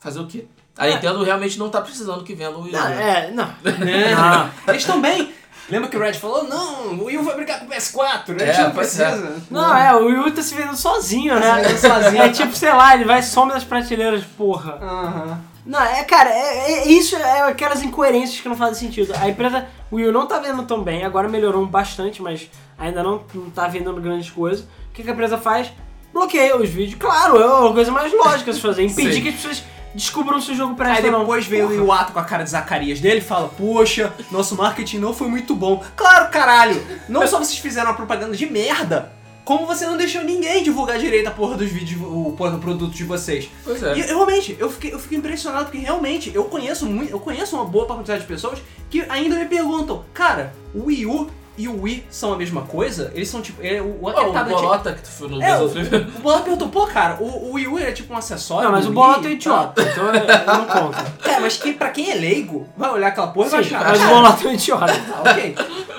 Fazer o quê? A É. Nintendo realmente não tá precisando que venda o Wii U. Não, né? é, não. É. Não. Eles estão bem. Lembra que o Red falou, não, o Wii U vai brigar com o PS4, né? É, não pois precisa. Não, é, o Wii U tá se vendendo sozinho, né? Tá sozinho. É tipo, sei lá, ele vai e some das prateleiras, porra. Aham. Não, é, cara, é, é- isso é aquelas incoerências que não fazem sentido. A empresa, o Wii U não tá vendendo tão bem, agora melhorou bastante, mas ainda não, não tá vendendo grandes coisas. O que, que a empresa faz? Bloqueia os vídeos. Claro, é a coisa mais lógica se fazer. Impedir Sim. que as pessoas descubram se o jogo Aí presta não. depois veio o. Iwato com a cara de Zacarias dele e fala, poxa, nosso marketing não foi muito bom. Claro, caralho! Não só vocês fizeram uma propaganda de merda, como você não deixou ninguém divulgar direito a porra dos vídeos, o porra do produto de vocês. Pois é. E eu, realmente, eu fiquei, eu fiquei impressionado porque realmente eu conheço muito, eu conheço uma boa quantidade de pessoas que ainda me perguntam, cara, o Wii U e o Wii são a mesma coisa? Eles são tipo. É, o, aquele o tá da- Bolota que tu foi no É, o, o Bola perguntou, pô, cara, o, o Wii U é tipo um acessório. Não, mas do o Bolota é idiota, então é- não conta. tá? É, mas que, pra quem é leigo, vai olhar aquela porra e vai achar. mas o "Ah, Bolota é um idiota. tá, ok.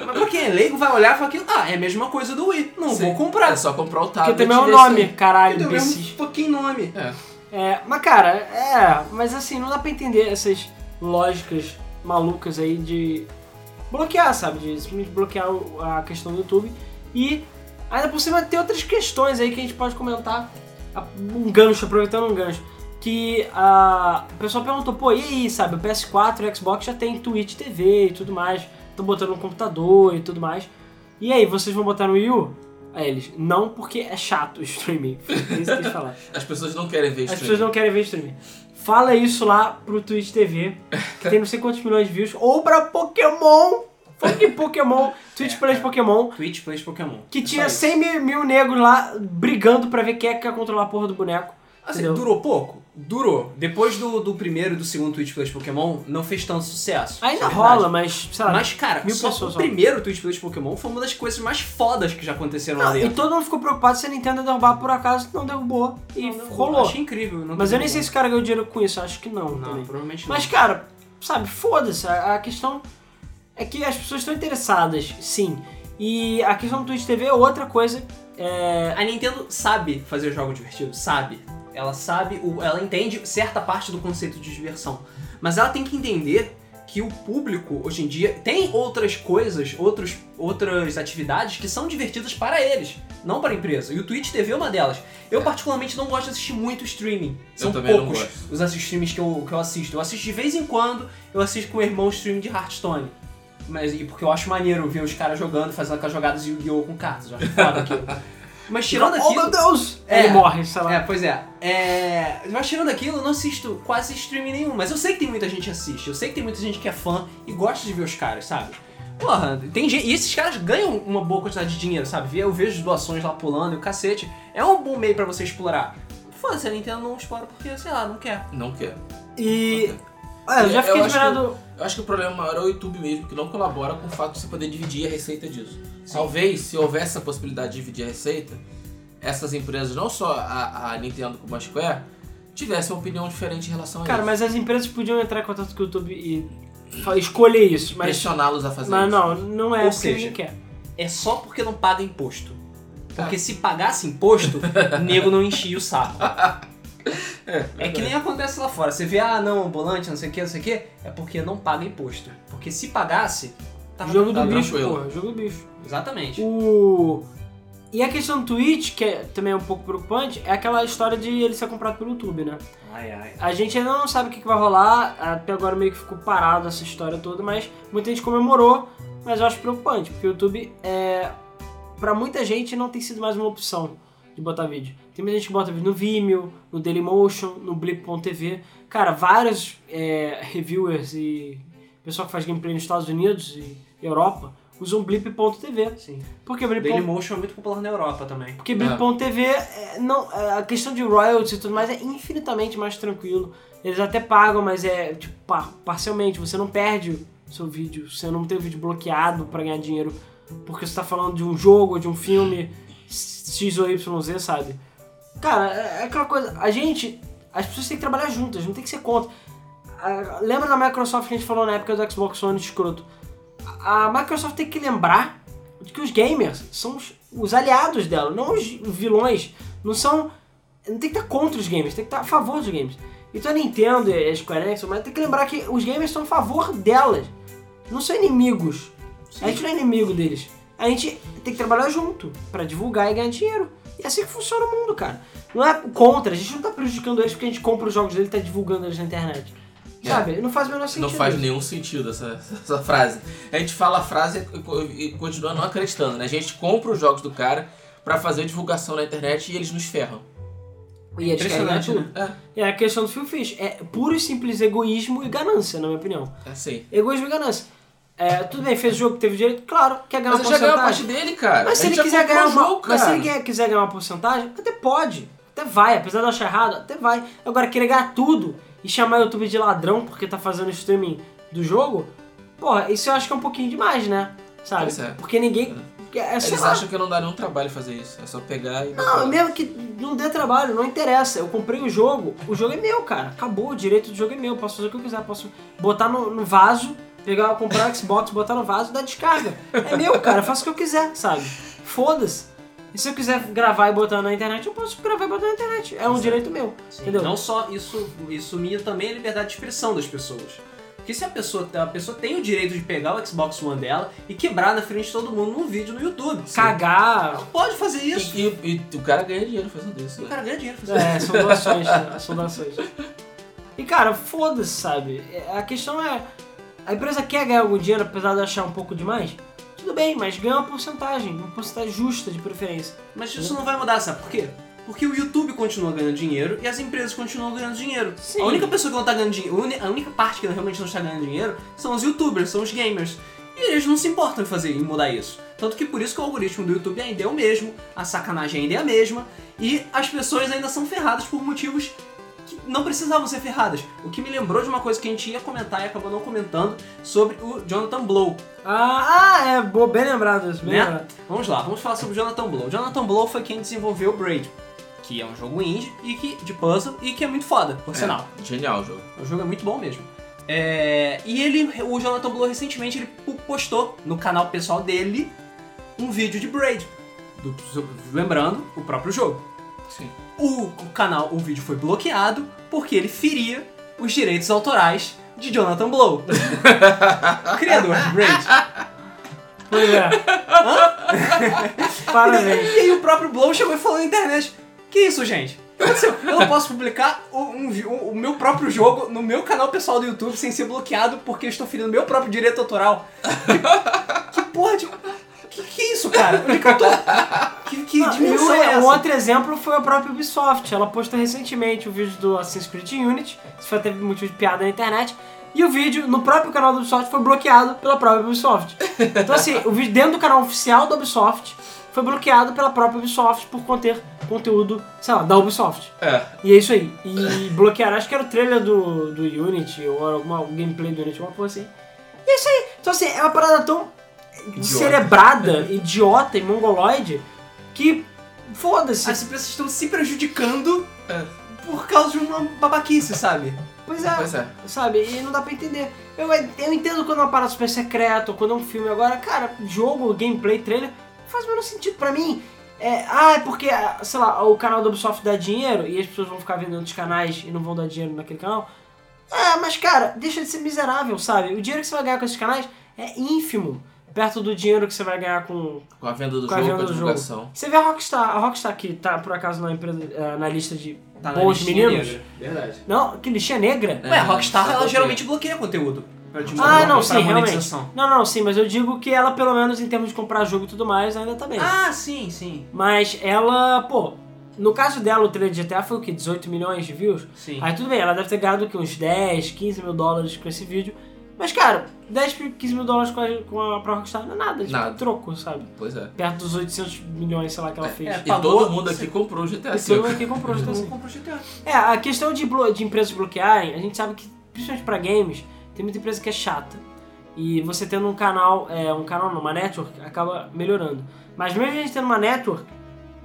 Mas pra quem é leigo vai olhar e falar que, ah, é a mesma coisa do Wii. Não Sim. vou comprar. É só comprar o Porque tablet. tem meu nome, aí. caralho, Tem mesmo fucking nome. É. É, mas cara, é, mas assim, não dá pra entender essas lógicas malucas aí de bloquear, sabe? De simplesmente bloquear a questão do YouTube. E ainda por cima tem outras questões aí que a gente pode comentar. A- Um gancho, aproveitando um gancho. Que a, o pessoal perguntou, pô, e aí, sabe? O PS4 e o Xbox já tem Twitch TV e tudo mais. Estão botando no computador e tudo mais. E aí, vocês vão botar no Wii U? Aí eles, não porque é chato o streaming. Foi isso que eles falaram. As pessoas não querem ver As streaming. pessoas não querem ver streaming. Fala isso lá pro Twitch TV, que tem não sei quantos milhões de views, ou pra Pokémon. Pokémon, Twitch É, Plays é. Pokémon, Twitch Plays Pokémon. que É tinha só isso. 100 mil, mil negros lá brigando pra ver quem é que ia controlar a porra do boneco. Assim, entendeu? durou pouco? Durou. Depois do, do primeiro e do segundo Twitch Plays Pokémon, não fez tanto sucesso. Ainda rola, mas, sei lá. Mas, cara, mil só pessoas o só. primeiro Twitch Plays Pokémon foi uma das coisas mais fodas que já aconteceram lá não, e todo mundo ficou preocupado se a Nintendo derrubar por acaso, não derrubou. E Não, não, rolou. Achei incrível. não Mas eu nem sei se o cara ganhou dinheiro com isso, acho que não, Não, também. provavelmente não. Mas, cara, sabe, foda-se. A, a questão é que as pessoas estão interessadas, sim. E a questão do Twitch TV é outra coisa. É, A Nintendo sabe fazer jogos divertidos, sabe. Ela sabe, o- ela entende certa parte do conceito de diversão. Mas ela tem que entender que o público, hoje em dia, tem outras coisas, outros, outras atividades que são divertidas para eles, não para a empresa. E o Twitch TV é uma delas. Eu, particularmente, não gosto de assistir muito streaming. São poucos os streamings que eu, que eu assisto. Eu assisto de vez em quando, eu assisto com o irmão stream de Hearthstone. Mas, e porque eu acho maneiro ver os caras jogando, fazendo aquelas jogadas de Yu-Gi-Oh! com cartas. Eu acho foda aquilo. Mas tirando oh aquilo... meu Deus! É. Ele morre, sei lá. É, pois é. é. Mas tirando aquilo, eu não assisto quase streaming nenhum. Mas eu sei que tem muita gente que assiste. Eu sei que tem muita gente que é fã e gosta de ver os caras, sabe? Porra, tem gente. E esses caras ganham uma boa quantidade de dinheiro, sabe? Eu vejo as doações lá pulando e o cacete. É um bom meio pra você explorar. Foda-se, a Nintendo não explora porque, sei lá, não quer. Não quer. E. Não É, eu já Eu fiquei acho que-. Eu acho que o problema maior é o YouTube mesmo, que não colabora com o fato de você poder dividir a receita disso. Talvez, se houvesse a possibilidade de dividir a receita, essas empresas, não só a, a Nintendo como a Square, tivessem uma opinião diferente em relação a Cara, isso. mas as empresas podiam entrar em contato com o YouTube e escolher isso. Mas, Pressioná-los a fazer mas isso. não, não é Ou porque seja, ninguém quer. É só porque não paga imposto. Porque Tá. se pagasse imposto, o nego não enchia o saco. É que nem acontece lá fora. Você vê, ah, não, ambulante, não sei o que, não sei o que, é porque não paga imposto. Porque se pagasse, tava Jogo do tá bicho, porra. Jogo do bicho. Exatamente. O... E a questão do Twitch, que é, também é um pouco preocupante, é aquela história de ele ser comprado pelo YouTube, né? Ai, ai. A gente ainda não sabe o que, que vai rolar, até agora meio que ficou parado essa história toda, mas muita gente comemorou, mas eu acho preocupante, porque o YouTube, é, pra muita gente, não tem sido mais uma opção de botar vídeo. Tem muita gente que bota vídeo no Vimeo, no Dailymotion, no Blip.tv. Cara, vários é, reviewers e pessoal que faz gameplay nos Estados Unidos e Europa usam Blip.tv. Sim. Porque Blip. Dailymotion é muito popular na Europa também. Porque Blip.tv, é, não, é, a questão de royalties e tudo mais é infinitamente mais tranquilo. Eles até pagam, mas é tipo par- parcialmente. Você não perde o seu vídeo, você não tem o vídeo bloqueado pra ganhar dinheiro porque você tá falando de um jogo, de um filme X ou Y, sabe? Cara, é é aquela coisa. A gente, as pessoas têm que trabalhar juntas, não tem que ser contra. Ah, Lembra da Microsoft que a gente falou na época do Xbox One escroto? A Microsoft tem que lembrar de que os gamers são os, os aliados dela, não os vilões. Não são. Não tem que estar contra os gamers, tem que estar a favor dos gamers. Então a Nintendo e a Square Enix, mas tem que lembrar que os gamers estão a favor delas. Não são inimigos. A gente não é inimigo deles. A gente tem que trabalhar junto pra divulgar e ganhar dinheiro. E é assim que funciona o mundo, cara. Não é contra, a gente não tá prejudicando eles porque a gente compra os jogos dele e tá divulgando eles na internet. É. Sabe? Não faz o menor sentido. Não faz nenhum sentido essa, essa frase. A gente fala a frase e co- continua não acreditando, né? A gente compra os jogos do cara pra fazer divulgação na internet e eles nos ferram. E eles querem tudo. É, É a questão do Phil Fish. É puro e simples egoísmo e ganância, na minha opinião. é assim. Egoísmo e ganância. É, tudo bem, fez o jogo, teve direito, claro, quer ganhar Mas uma ele já ganhou a parte porcentagem. dele, cara. Mas se ele quiser ganhar uma, jogo, mas se ele quiser ganhar uma porcentagem, até pode. Até vai, apesar de eu achar errado, até vai. Agora, querer ganhar tudo e chamar o YouTube de ladrão porque tá fazendo streaming do jogo, porra, isso eu acho que é um pouquinho demais, né? Sabe? É. Porque ninguém. É, sei Eles lá. acham que não dá nenhum trabalho fazer isso. É só pegar e. Não, mesmo que não dê trabalho, não interessa. Eu comprei o jogo, o jogo é meu, cara. Acabou, o direito do jogo é meu. Posso fazer o que eu quiser. Posso botar no, no vaso Pegar, comprar o Xbox, botar no vaso e dar descarga. É meu, cara, faço o que eu quiser, sabe? Foda-se. E se eu quiser gravar e botar na internet, eu posso gravar e botar na internet. É um direito meu. Entendeu? Não só isso, isso minha também a liberdade de expressão das pessoas. Porque se a pessoa, a pessoa tem o direito de pegar o Xbox One dela e quebrar na frente de todo mundo num vídeo no YouTube. Cagar. Ela pode fazer isso. E, e- e o cara ganha dinheiro fazendo isso. O né? cara ganha dinheiro fazendo É, são doações, né? São doações. E cara, foda-se, sabe? A questão é. A empresa quer ganhar algum dinheiro, apesar de achar um pouco demais? Tudo bem, mas ganha uma porcentagem, uma porcentagem justa de preferência. Mas isso não vai mudar, sabe por quê? Porque o YouTube continua ganhando dinheiro e as empresas continuam ganhando dinheiro. Sim. A única pessoa que não tá ganhando dinheiro, a única parte que realmente não está ganhando dinheiro são os youtubers, são os gamers. E eles não se importam em fazer, em mudar isso. Tanto que por isso que o algoritmo do YouTube ainda é o mesmo, a sacanagem ainda é a mesma, e as pessoas ainda são ferradas por motivos que não precisavam ser ferradas. O que me lembrou de uma coisa que a gente ia comentar e acabou não comentando sobre o Jonathan Blow. Ah, ah, é, boa, bem lembrado isso, bem Né? lembrado. Vamos lá, vamos falar sobre o Jonathan Blow. O Jonathan Blow foi quem desenvolveu o Braid, que é um jogo indie e que, de puzzle e que é muito foda, por sinal. É, genial o jogo. O jogo é muito bom mesmo. É, e ele, o Jonathan Blow recentemente ele postou no canal pessoal dele um vídeo de Braid. do- lembrando o próprio jogo. Sim. O, canal, o vídeo foi bloqueado porque ele feria os direitos autorais de Jonathan Blow, criador de Braid. Pois é. Parabéns. E aí o próprio Blow chegou e falou na internet: Que isso, gente? O que aconteceu? Eu não posso publicar o, um o- o meu próprio jogo no meu canal pessoal do YouTube sem ser bloqueado porque eu estou ferindo meu próprio direito autoral. Que, que porra de. Que que é isso, cara? Onde que eu tô? Que, que Não, dimensão o- é essa? um outro exemplo foi a própria Ubisoft. Ela postou recentemente o vídeo do Assassin's Creed Unity. Isso foi até motivo de piada na internet. E o vídeo no próprio canal da Ubisoft foi bloqueado pela própria Ubisoft. Então assim, o vídeo dentro do canal oficial da Ubisoft foi bloqueado pela própria Ubisoft por conter conteúdo, sei lá, da Ubisoft. É. E é isso aí. E bloquearam, acho que era o trailer do, do Unity, ou alguma, um gameplay do Unity, alguma coisa assim. E é isso aí. Então assim, é uma parada tão cerebrada, idiota e mongoloide que foda-se. As empresas estão se prejudicando É. por causa de uma babaquice, sabe? Pois é, Pois é. sabe? E não dá pra entender. Eu, eu entendo quando é uma parada super secreta, ou quando é um filme. Agora, cara, jogo, gameplay, trailer, não faz o menor sentido pra mim. É, ah, é porque, ah, sei lá, o canal da Ubisoft dá dinheiro e as pessoas vão ficar vendo outros canais e não vão dar dinheiro naquele canal. Ah, mas cara, deixa de ser miserável, sabe? O dinheiro que você vai ganhar com esses canais é ínfimo. Perto do dinheiro que você vai ganhar com, Com a venda do com a jogo, venda com a do divulgação. jogo. Você vê a Rockstar, a Rockstar que tá por acaso na empresa, eh, na lista de Tá na bons meninos. negra. Verdade. Não, que listinha negra? É, Ué, a Rockstar ela bloqueia. geralmente bloqueia conteúdo. Ah, não, sim, realmente. Não, não, sim, mas eu digo que ela, pelo menos em termos de comprar jogo e tudo mais, ainda tá bem. Ah, sim, sim. Mas ela, pô, no caso dela, o trailer de GTA foi o quê? 18 milhões de views? Sim. Aí tudo bem, ela deve ter ganhado o quê? Uns 10, 15 mil dólares com esse vídeo. Mas, cara, 10, 15 mil dólares com a, com a pra Rockstar não é nada, tipo, Nada. troco, sabe? Pois é. Perto dos 800 milhões, sei lá, que ela fez. é, E Pagou- todo mundo aqui comprou o GTA E todo mundo V. aqui comprou o GTA Todo V. mundo compra o GTA. É, a questão de, de empresas bloquearem, a gente sabe que, principalmente pra games, tem muita empresa que é chata. E você tendo um canal, é, um canal não, uma network, acaba melhorando. Mas mesmo a gente tendo uma network,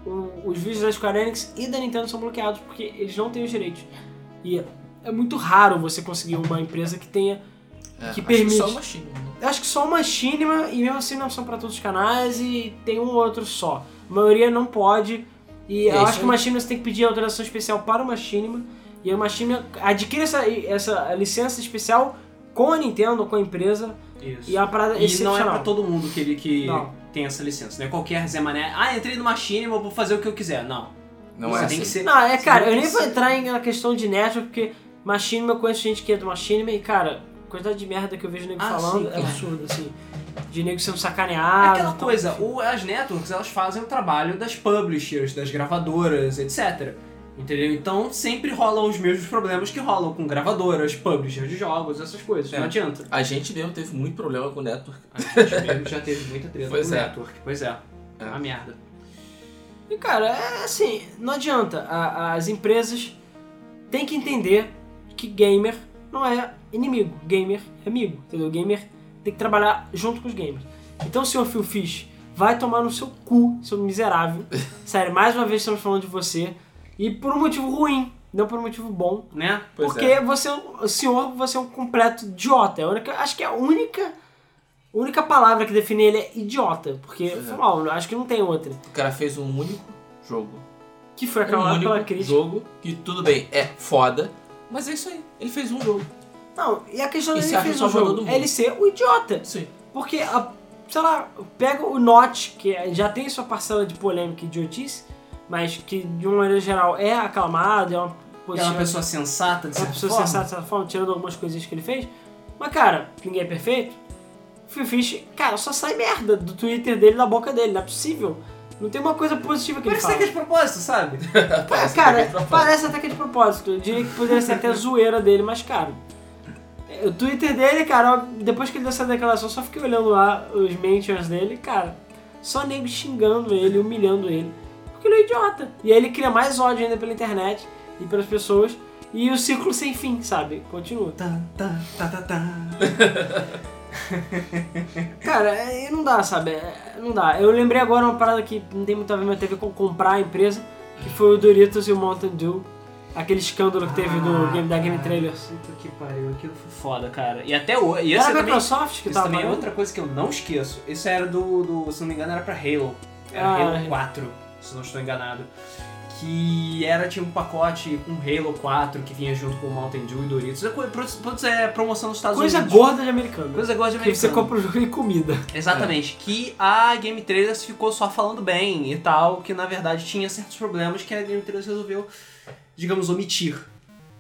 o- os vídeos da Square Enix e da Nintendo são bloqueados porque eles não têm os direitos. E é- é muito raro você conseguir uma empresa que tenha. É, Que acho permite. só uma China, né? Eu acho que só uma Machinima, e mesmo assim não são pra todos os canais, e tem um ou outro só. A maioria não pode. E É eu isso acho que o Machinima você tem que pedir autorização especial para o Machinima. E a Machinima adquire essa, essa licença especial com a Nintendo, com a empresa. Isso. E é uma parada E não é pra todo mundo que, ele, que Não. tem essa licença. Não é qualquer Zé Mané. Ah, entrei no Machine, eu vou fazer o que eu quiser. Não. Não Você é tem assim. que ser. Não, é, cara, eu nem que vou entrar em na questão de network, porque Machinima, eu conheço gente que é do Machinima, e cara, a quantidade de merda que eu vejo nego Ah, falando sim, é absurdo, assim. De nego sendo É sacaneado. aquela então, coisa, o- as networks elas fazem o trabalho das publishers, das gravadoras, etc. Entendeu? Então sempre rolam os mesmos problemas que rolam com gravadoras, publishers de jogos, essas coisas. É. Não adianta. A gente mesmo teve muito problema com o Network. A gente mesmo já teve muita treta Pois com é. network. Pois é. É. Uma merda. E cara, é assim, não adianta. A- as empresas têm que entender que gamer não é inimigo, gamer amigo, entendeu? Gamer tem que trabalhar junto com os gamers. Então, senhor Phil Fish, vai tomar no seu cu, seu miserável. Sério, mais uma vez estamos falando de você. E por um motivo ruim. não por um motivo bom. Né? Pois porque é. você, é um- o senhor, você é um completo idiota. É única, acho que é a única, única palavra que define ele é idiota. Porque, Pois é. foi mal, acho que não tem outra. O cara fez um único jogo. Que foi Um aclamado único pela crítica. jogo que tudo bem, é foda, mas é isso aí. Ele fez um jogo. Não, e a questão dele acha fez o jogo é ele ser o idiota. Sim. Porque, a, sei lá, pega o Notch, que é- já tem sua parcela de polêmica e idiotice, mas que de uma maneira geral é aclamado, é uma É posição, uma pessoa sensata, de é uma certa pessoa forma. sensata de certa forma, tirando algumas coisinhas que ele fez. Mas, cara, ninguém é perfeito. O Phil Fish, cara, só sai merda do Twitter dele, da boca dele, não é possível. Não tem uma coisa positiva que Parece ele até fala. que é de propósito, sabe? Parece cara, é de propósito. parece até que é de propósito. Eu diria que poderia ser até zoeira dele, mas, cara. O Twitter dele, cara, depois que ele deu essa declaração, só fiquei olhando lá os mentions dele, cara. Só nego xingando ele, humilhando ele. Porque ele é idiota. E aí ele cria mais ódio ainda pela internet e pelas pessoas. E o ciclo sem fim, sabe? Continua. Tá, tá, tá, tá, tá. Cara, é, não dá, sabe? É, Não dá. Eu lembrei agora uma parada que não tem muito a ver, mas teve com comprar a empresa, que foi o Doritos e o Mountain Dew. Aquele escândalo que teve do game, da Game Trailers. Puta que pariu, aquilo foi foda, cara. E até hoje. E Era a também, Microsoft que isso tava também é pagando? outra coisa que eu não esqueço. Isso era do, do. Se não me engano, era pra Halo. Era Ah, Halo Halo. 4, se não estou enganado. Que era, tinha um pacote com Halo 4 que vinha junto com Mountain Dew e Doritos. É, co- pro- é promoção nos Estados Coisa Unidos. gorda de americano. Coisa gorda de Que você americano. compra o jogo e comida. Exatamente, que a Game Trailers ficou só falando bem e tal, que na verdade tinha certos problemas que a Game Trailers resolveu, digamos, omitir.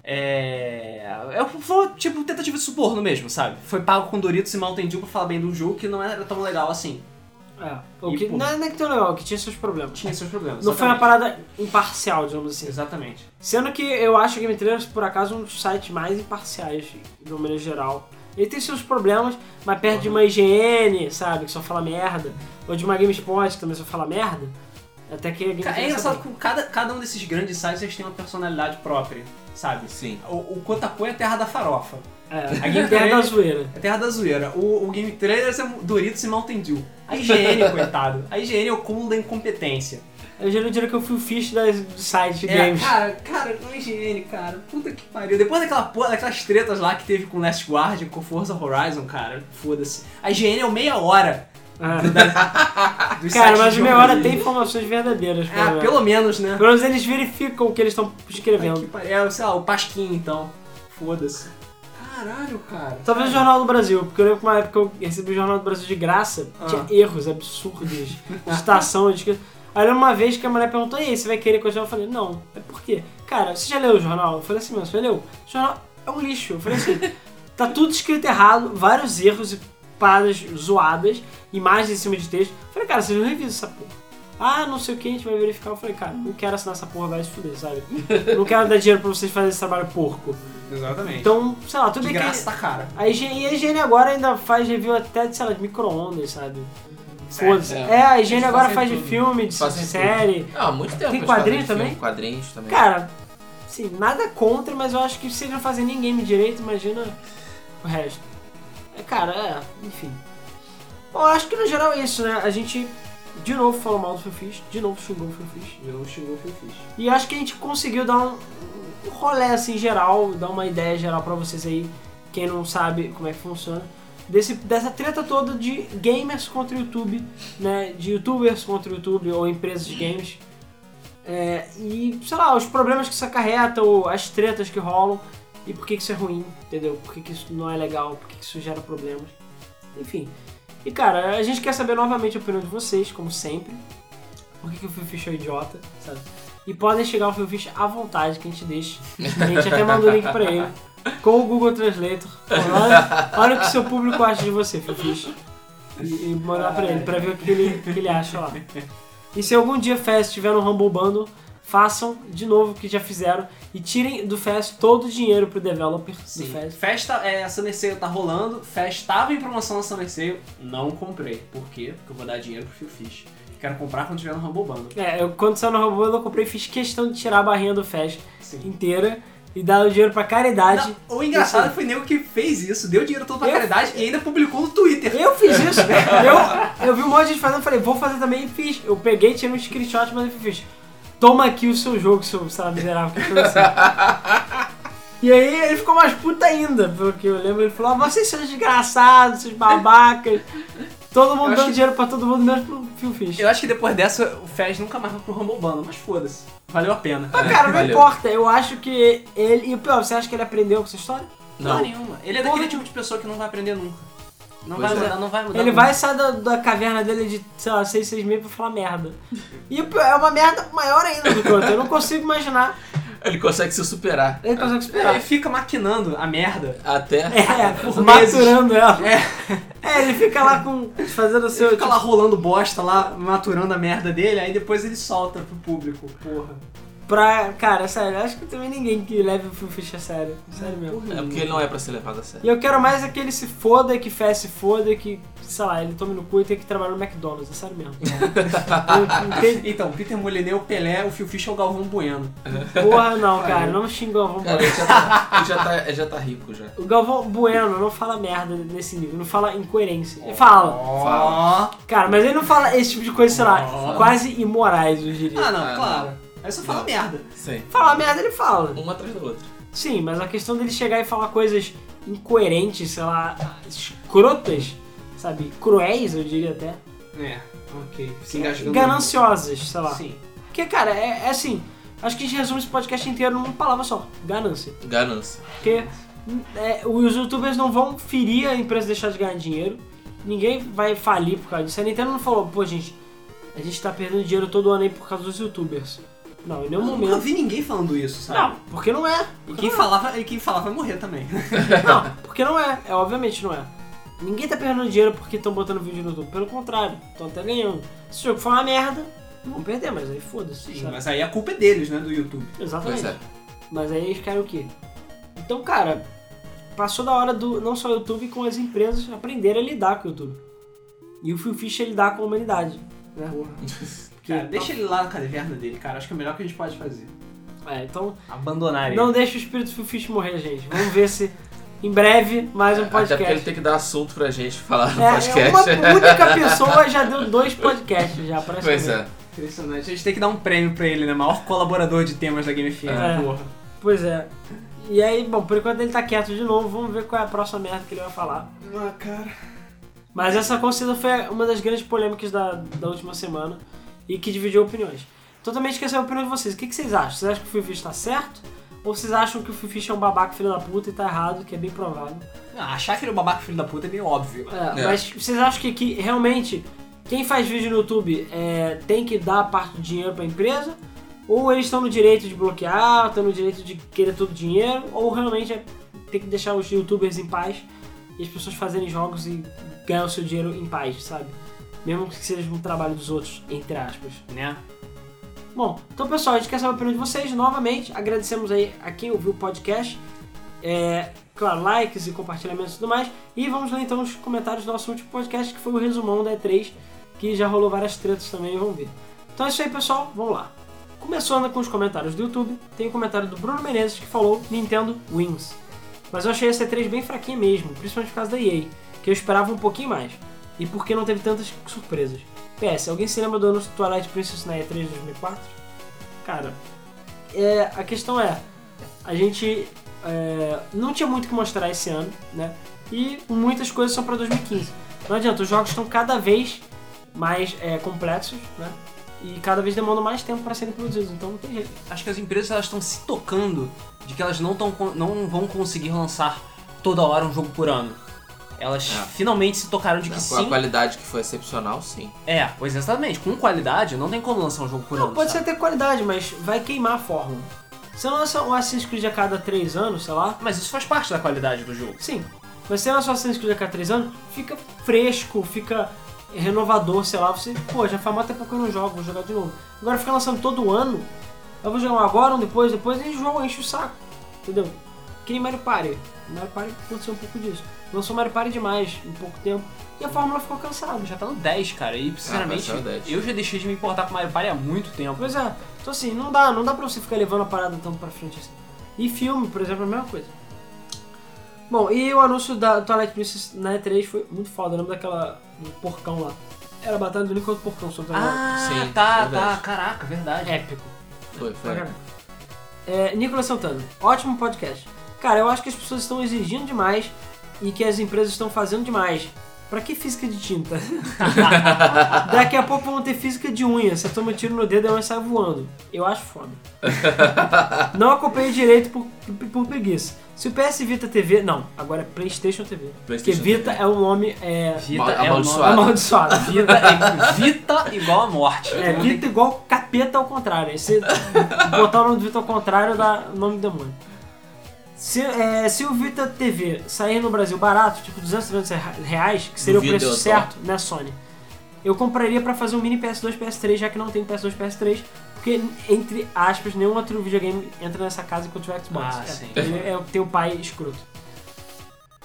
É. é foi tipo tentativa de suborno mesmo, sabe? Foi pago com Doritos e Mountain Dew pra falar bem do jogo que não era tão legal assim. É. O E, que, pô. não é que tão legal, que tinha seus problemas. Tinha seus problemas. Não foi uma exatamente. parada imparcial, digamos assim. Exatamente. Sendo que eu acho a Game Trailers, por acaso, um dos sites mais imparciais, de uma maneira geral. Ele tem seus problemas, mas perto de uma IGN, sabe, que só fala merda, ou de uma GameSpot, que também só fala merda, até que a Game Ca- É engraçado que cada, cada um desses grandes sites eles têm uma personalidade própria, sabe? Sim. O, o Kotaku é a terra da farofa. É, A Game terra da zoeira. É terra da zoeira. O, o Game Trailers é Doritos e Mountain Dew. A IGN, coitado. A IGN é o cúmulo da incompetência. Eu já não diria que eu fui o fish das, do site de É, games. cara, cara, a IGN, cara. Puta que pariu. Depois daquela porra, daquelas tretas lá que teve com Last Guardian, com Forza Horizon, cara, foda-se. A IGN é o meia hora. Dos Cara, mas meia hora tem informações verdadeiras. pelo Ah, menos. pelo menos, né? Pelo menos eles verificam o que eles estão Ai, que escrevendo. pariu. É, sei lá, o Pasquim, então. Foda-se. Caralho, cara. Talvez o Jornal do Brasil, porque eu lembro que uma época eu recebi o Jornal do Brasil de graça, Ah. tinha erros absurdos citação, de escrita. Aí uma vez que a mulher perguntou, e aí, você vai querer continuar? Eu falei, não. É por quê? Cara, você já leu o jornal? Eu falei assim mesmo, você já leu? O jornal é um lixo. Eu falei assim, tá tudo escrito errado, vários erros e paradas zoadas, imagens em cima de texto. Falei, cara, você não revisa essa porra. Ah, não sei o que, a gente vai verificar. Eu falei, cara, não quero assinar essa porra, vai se fuder, sabe? não quero dar dinheiro pra vocês fazerem esse trabalho porco. Exatamente. Então, sei lá, tudo de bem que... graça tá cara. A higiene, e a higiene agora ainda faz review até de, sei lá, de micro-ondas, sabe? Foda-se. É, É, a higiene agora faz de tudo. filme, de Fazem série. Ah, há muito tempo. Tem eles quadrinho fazem também? filme, Quadrinhos também. Cara, assim, nada contra, mas eu acho que se eles não fazem nem game direito, imagina o resto. É, cara, é, enfim. Bom, eu acho que no geral é isso, né? A gente de novo falou mal do Phil Fish, de novo xingou o Phil Fish. Eu não xingou o fiz. E acho que a gente conseguiu dar um, um rolê assim geral, dar uma ideia geral pra vocês aí, quem não sabe como é que funciona. Desse, dessa treta toda de gamers contra o YouTube, né? De youtubers contra o YouTube ou empresas de games. É, e, sei lá, os problemas que isso acarreta, ou as tretas que rolam, e por que que isso é ruim, entendeu? Por que, que isso não é legal, por que, que isso gera problemas. Enfim. E cara, a gente quer saber novamente a opinião de vocês, como sempre. Por que, que o Phil Fish é um idiota, sabe? E podem chegar ao Phil Fish à vontade, que a gente deixa. A gente até manda o link pra ele. Com o Google Translator. Olha, olha o que seu público acha de você, Phil Fish. E, e mandar pra ele, pra ver o que ele, que ele acha lá. E se algum dia Fest estiver no Humble Bundle, façam de novo o que já fizeram e tirem do Fest todo o dinheiro pro developer Sim. do Fest. Festa, é, a Summer Sale tá rolando. Fest tava em promoção na Summer Sale. Não comprei. Por quê? Porque eu vou dar dinheiro pro Phil Fish. Quero comprar quando tiver no Humble Bundle. É, eu, quando saiu no Humble Bundle, eu comprei e fiz questão de tirar a barrinha do Fest Sim. inteira e dar o dinheiro pra caridade. Não, o engraçado Isso. foi o nego que fez isso, deu dinheiro todo pra Eu- caridade e ainda publicou no Twitter. Eu fiz isso. eu, eu vi um monte de gente fazendo, falei, vou fazer também e fiz. Eu peguei, tirei um screenshot, mas eu fiz. Toma aqui o seu jogo, seu, sei lá, miserável, que coisa assim. E aí ele ficou mais puta ainda, pelo que eu lembro. Ele falou, ah, vocês são desgraçados, seus babacas. Todo mundo dando que- dinheiro pra todo mundo, menos pro Phil Fish. Eu acho que depois dessa, o Fez nunca mais vai pro Rumble Bundle, mas foda-se. Valeu a pena. Mas, cara, não Valeu. importa. Eu acho que ele... E o pior, você acha que ele aprendeu com essa história? Não. Não. nenhuma. Ele é Porra. daquele tipo de pessoa que não vai aprender nunca. Não Pois vai é. mudar, não vai mudar. Ele vai sair da, da caverna dele de, sei lá, 6, 6 meses pra falar merda. E é uma merda maior ainda do que outra. Eu não consigo imaginar. Ele consegue se superar. Ele consegue Ele esperar. fica maquinando a merda. Até. É, Por maturando ela. É. É, ele fica lá com. fazendo o seu. Fica lá rolando bosta lá, maturando a merda dele, aí depois ele solta pro público. Porra. Pra. Cara, sério, acho que também ninguém que leve o Phil Fish a sério. Sério mesmo. É porque ele não é pra ser levado a sério. E eu quero mais é que ele se foda, que Fé se foda, que, sei lá, ele tome no cu e tenha que trabalhar no McDonald's, é sério mesmo. Tenho- Então, Peter Molyneux, o Pelé, o Phil Fish é o Galvão Bueno. Porra, não, cara, não xinga o Galvão Cara, Bueno. ele já tá, ele já tá, ele já tá rico já. O Galvão Bueno não fala merda nesse nível, não fala incoerência. Ele fala, Fala. cara, mas ele não fala esse tipo de coisa, sei lá, Oh. quase imorais, eu diria. Ah, não, Ah, claro. Aí você fala merda. Sim. Falar merda ele fala. Uma atrás da outra. Sim, mas a questão dele chegar e falar coisas incoerentes, sei lá, escrotas, sabe, cruéis, eu diria até, É, ok. Se engasgando. gananciosas, sei lá. Sim. Porque, cara, é, é assim, acho que a gente resume esse podcast inteiro numa palavra só, ganância. Ganância. Porque é, os youtubers não vão ferir a empresa deixar de ganhar dinheiro, ninguém vai falir por causa disso. A Nintendo não falou, pô, gente, a gente tá perdendo dinheiro todo ano aí por causa dos youtubers. Não, em nenhum Eu nunca momento. vi ninguém falando isso, sabe? Não, porque não é. E quem falava, e quem falava vai morrer também. Não, porque não é. É, obviamente não é. Ninguém tá perdendo dinheiro porque estão botando vídeo no YouTube. Pelo contrário, estão até ganhando. Se o jogo for uma merda, vão perder, mas aí foda-se. Sim, sabe? mas aí a culpa é deles, né, do YouTube. Exatamente. Pois é. Mas aí eles querem o quê? Então, cara, passou da hora do não só o YouTube, com as empresas aprenderem a lidar com o YouTube. E o Phil Fish lidar com a humanidade. Né? Porque- Cara, deixa ele lá na caverna dele, cara. Acho que é o melhor que a gente pode fazer. É, então, Abandonar ele. não deixa o espírito Phil Fish morrer, gente. Vamos ver se em breve mais um Até porque ele podcast. tem que dar assunto pra gente falar no É, podcast. uma única pessoa já deu dois podcasts já, parece Pois é. Impressionante. A gente tem que dar um prêmio pra ele, né? Maior colaborador de temas da Game FM, É. porra. Pois é. E aí, bom, por enquanto ele tá quieto de novo, vamos ver qual é a próxima merda que ele vai falar. Ah, cara. Mas essa certeza foi uma das grandes polêmicas da, da última semana e que dividiu opiniões. Totalmente saber a opinião de vocês. O que, que vocês acham? Vocês acham que o Phil Fish tá certo? Ou vocês acham que o Fish é um babaca filho da puta e tá errado, que é bem provável? Ah, achar que ele é um babaca filho da puta é meio óbvio. É, É. Mas vocês acham que, que realmente quem faz vídeo no YouTube é, tem que dar parte do dinheiro pra empresa? Ou eles estão no direito de bloquear, estão no direito de querer todo o dinheiro? Ou realmente é, tem que deixar os youtubers em paz e as pessoas fazerem jogos e ganhar o seu dinheiro em paz, sabe? Mesmo que seja um trabalho dos outros, entre aspas. Né? Bom, então pessoal, a gente quer saber a opinião de vocês novamente. Agradecemos aí a quem ouviu o podcast. É, claro, likes e compartilhamentos e tudo mais. E vamos ler então os comentários do nosso último podcast, que foi o resumão da E3, que já rolou várias tretas também, vamos ver. Então é isso aí, pessoal, vamos lá. Começando com os comentários do YouTube, tem o comentário do Bruno Menezes que falou Nintendo Wins. Mas eu achei essa E3 bem fraquinha mesmo, principalmente por causa da EA, que eu esperava um pouquinho mais. E porque não teve tantas surpresas. PS, alguém se lembra do anúncio do Twilight Princess na E3 de 2004? Cara, é, a questão é, a gente é, não tinha muito que mostrar esse ano, né? E muitas coisas são pra 2015. Não adianta, os jogos estão cada vez mais é, complexos, né? E cada vez demandam mais tempo para serem produzidos, então não tem jeito. Acho que as empresas elas estão se tocando de que elas não, tão, não vão conseguir lançar toda hora um jogo por ano. Elas É. finalmente se tocaram de que Com a sim. qualidade que foi excepcional, sim. É, pois exatamente. Com qualidade, não tem como lançar um jogo por Não, ano. pode ser sabe? até qualidade, mas vai queimar a fórmula. Você lança um Assassin's Creed a cada 3 anos, sei lá, Mas isso faz parte da qualidade do jogo. Sim, mas se lança o Assassin's Creed a cada 3 anos, fica fresco, fica renovador, sei lá, você, pô, já faz muito tempo que eu não jogo, vou jogar de novo. Agora fica lançando todo ano, eu vou jogar um agora, um depois, depois, e jogo, enche o saco, entendeu? Que nem Mario Party. Mario Party aconteceu um pouco disso. Lançou Mario Party demais, em pouco tempo, e a fórmula ficou cansada. Já tá no 10, cara. E, sinceramente, ser o 10. eu já deixei de me importar com Mario Party há muito tempo. Pois é, então assim, não dá, não dá pra você ficar levando a parada tanto pra frente assim. E filme, por exemplo, é a mesma coisa. Bom, e o anúncio da Twilight Princess na E3 foi muito foda, lembra daquela do porcão lá. Era a batalha do único outro porcão, só que Ah, Sim, tá, verdade. tá. Caraca, verdade. épico. Foi, foi. É, Nicolas Santana, ótimo podcast. Cara, eu acho que as pessoas estão exigindo demais e que as empresas estão fazendo demais. Pra que física de tinta? Daqui a pouco vão ter física de unha. Você toma um tiro no dedo e a unha sai voando. Eu acho foda. Não acompanhei direito por, por preguiça. Se o PS Vita TV. Não, agora é PlayStation TV. Porque PlayStation Vita TV. é um nome. É, Vita Mal- é o nome- amaldiçoado. amaldiçoado. Vita, é, Vita igual a morte. É, Vita igual capeta ao contrário. Aí você botar o nome do Vita ao contrário dá nome do demônio. Se, é, se o Vita TV sair no Brasil barato, tipo 200, 300 reais, que seria Duvido o preço eu, certo, né, Sony? Eu compraria pra fazer um mini PS2, PS3, já que não tem PS2, PS3, porque, entre aspas, nenhum outro videogame entra nessa casa enquanto tiver Xbox. Ah, é, sim. Ele é o teu pai escroto.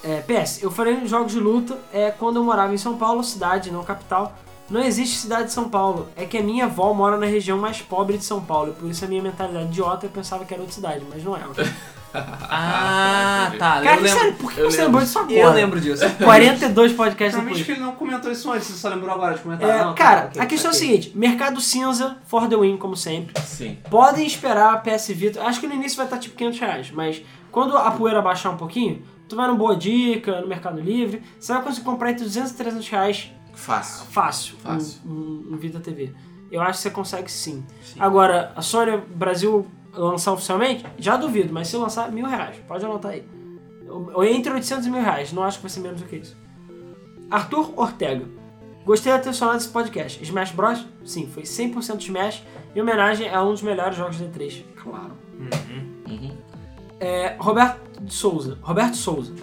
É, PS, eu falei nos jogos de luta é quando eu morava em São Paulo, cidade, não capital. Não existe cidade de São Paulo. É que a minha avó mora na região mais pobre de São Paulo. e Por isso a minha mentalidade idiota eu pensava que era outra cidade, mas não é. Ah, tá. Cara, eu lembro. sério, por que você lembro. lembrou disso agora? Eu lembro disso. 42 podcasts depois. que ele não comentou isso antes, você só lembrou agora de comentar. É, Não, tá, cara, ok, a questão é ok. a seguinte: mercado cinza, for the win, como sempre. Sim. Podem esperar a PS Vita. Acho que no início vai estar tipo 500 reais, mas quando a poeira baixar um pouquinho, tu vai no Boa Dica, no Mercado Livre, você vai conseguir comprar entre 200 e 300 reais Fácil. fácil, Fácil. Um, um, um Vita TV. Eu acho que você consegue sim. Sim. Agora, a Sony Brasil lançar oficialmente, já duvido, mas se lançar, mil reais. Pode anotar aí. Ou entre 800 e mil reais, não acho que vai ser menos do que isso. Arthur Ortega. Gostei da ter sonado desse podcast. Smash Bros? Sim, foi 100% Smash em homenagem a um dos melhores jogos da E3. Claro. Uhum. É, Roberto Souza. Roberto Souza.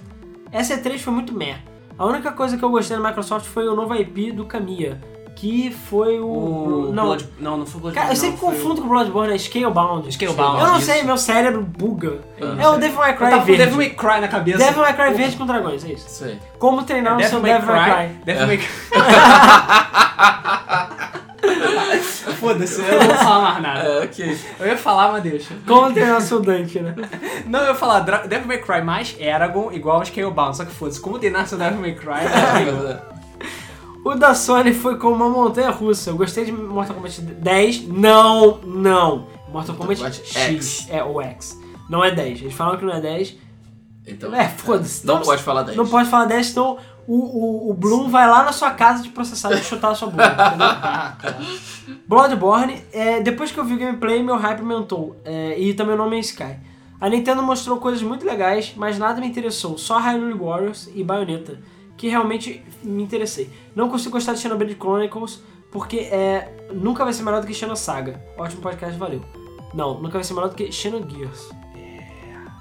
Essa E3 foi muito meh. A única coisa que eu gostei da Microsoft foi o novo IP do Kamiya, que foi o... O não, Blood... não, não foi o Bloodborne. Cara, eu não, sempre foi confundo com o Bloodborne, é Scalebound. Scalebound, Eu não isso. sei, meu cérebro buga. Não É o. Devil May Cry verde. Devil May Cry na cabeça. Devil May Cry verde com dragões, é isso. Isso aí. Como treinar o seu Devil May Devil May Cry. Devil May Cry. Foda-se, eu não vou falar mais nada. É, ok. Eu ia falar, mas deixa. Como treinar o seu Dante, né? Não, eu ia falar Devil May Cry mais Eragon igual a Scalebound, só que foda-se. Como treinar seu Devil May Cry? É O da Sony foi como uma montanha russa. Eu gostei de Mortal Kombat 10. Não, não. Mortal Kombat Kombat X. X. É, o X. Não é 10. Eles falam que não é 10. Então, É, foda-se. Não Então, pode falar 10. Não pode falar 10, senão o, o, o Bloom vai lá na sua casa te processar e chutar a sua bunda, entendeu? Bloodborne, é, depois que eu vi o gameplay, meu hype aumentou. É, e também o nome é Sky. A Nintendo mostrou coisas muito legais, mas nada me interessou. Só Hyrule Warriors e Bayonetta, que realmente me interessei. Não consigo gostar de Xenoblade Chronicles, porque é, nunca vai ser melhor do que Xenosaga. Ótimo podcast, valeu. Não, nunca vai ser melhor do que Xenogears.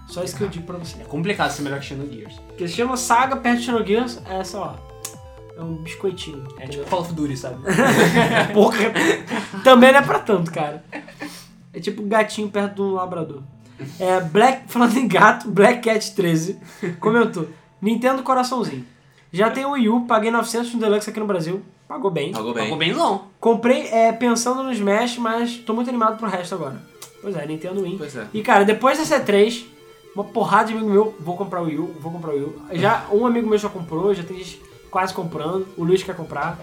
Só isso que eu digo pra você. É complicado ser melhor que Xenogears. Porque se chama Saga perto de Xenogears, é, sei lá, é um biscoitinho. É tipo Call of Duty, sabe? Porra. Também não é pra tanto, cara. É tipo um gatinho perto de um labrador. É, Black, falando em gato, Black Cat 13 comentou: Nintendo coraçãozinho. Já tem o Wii U, paguei 900 no Deluxe aqui no Brasil. Pagou bem. Pagou bem. Pagou bemzão. Comprei é, pensando no Smash, mas tô muito animado pro resto agora. Pois é, Nintendo Wii. Pois é. E cara, depois dessa E3, uma porrada de amigo meu, vou comprar o Wii U, vou comprar o Wii U. Já um amigo meu já comprou, já tem gente quase comprando, o Luiz quer comprar.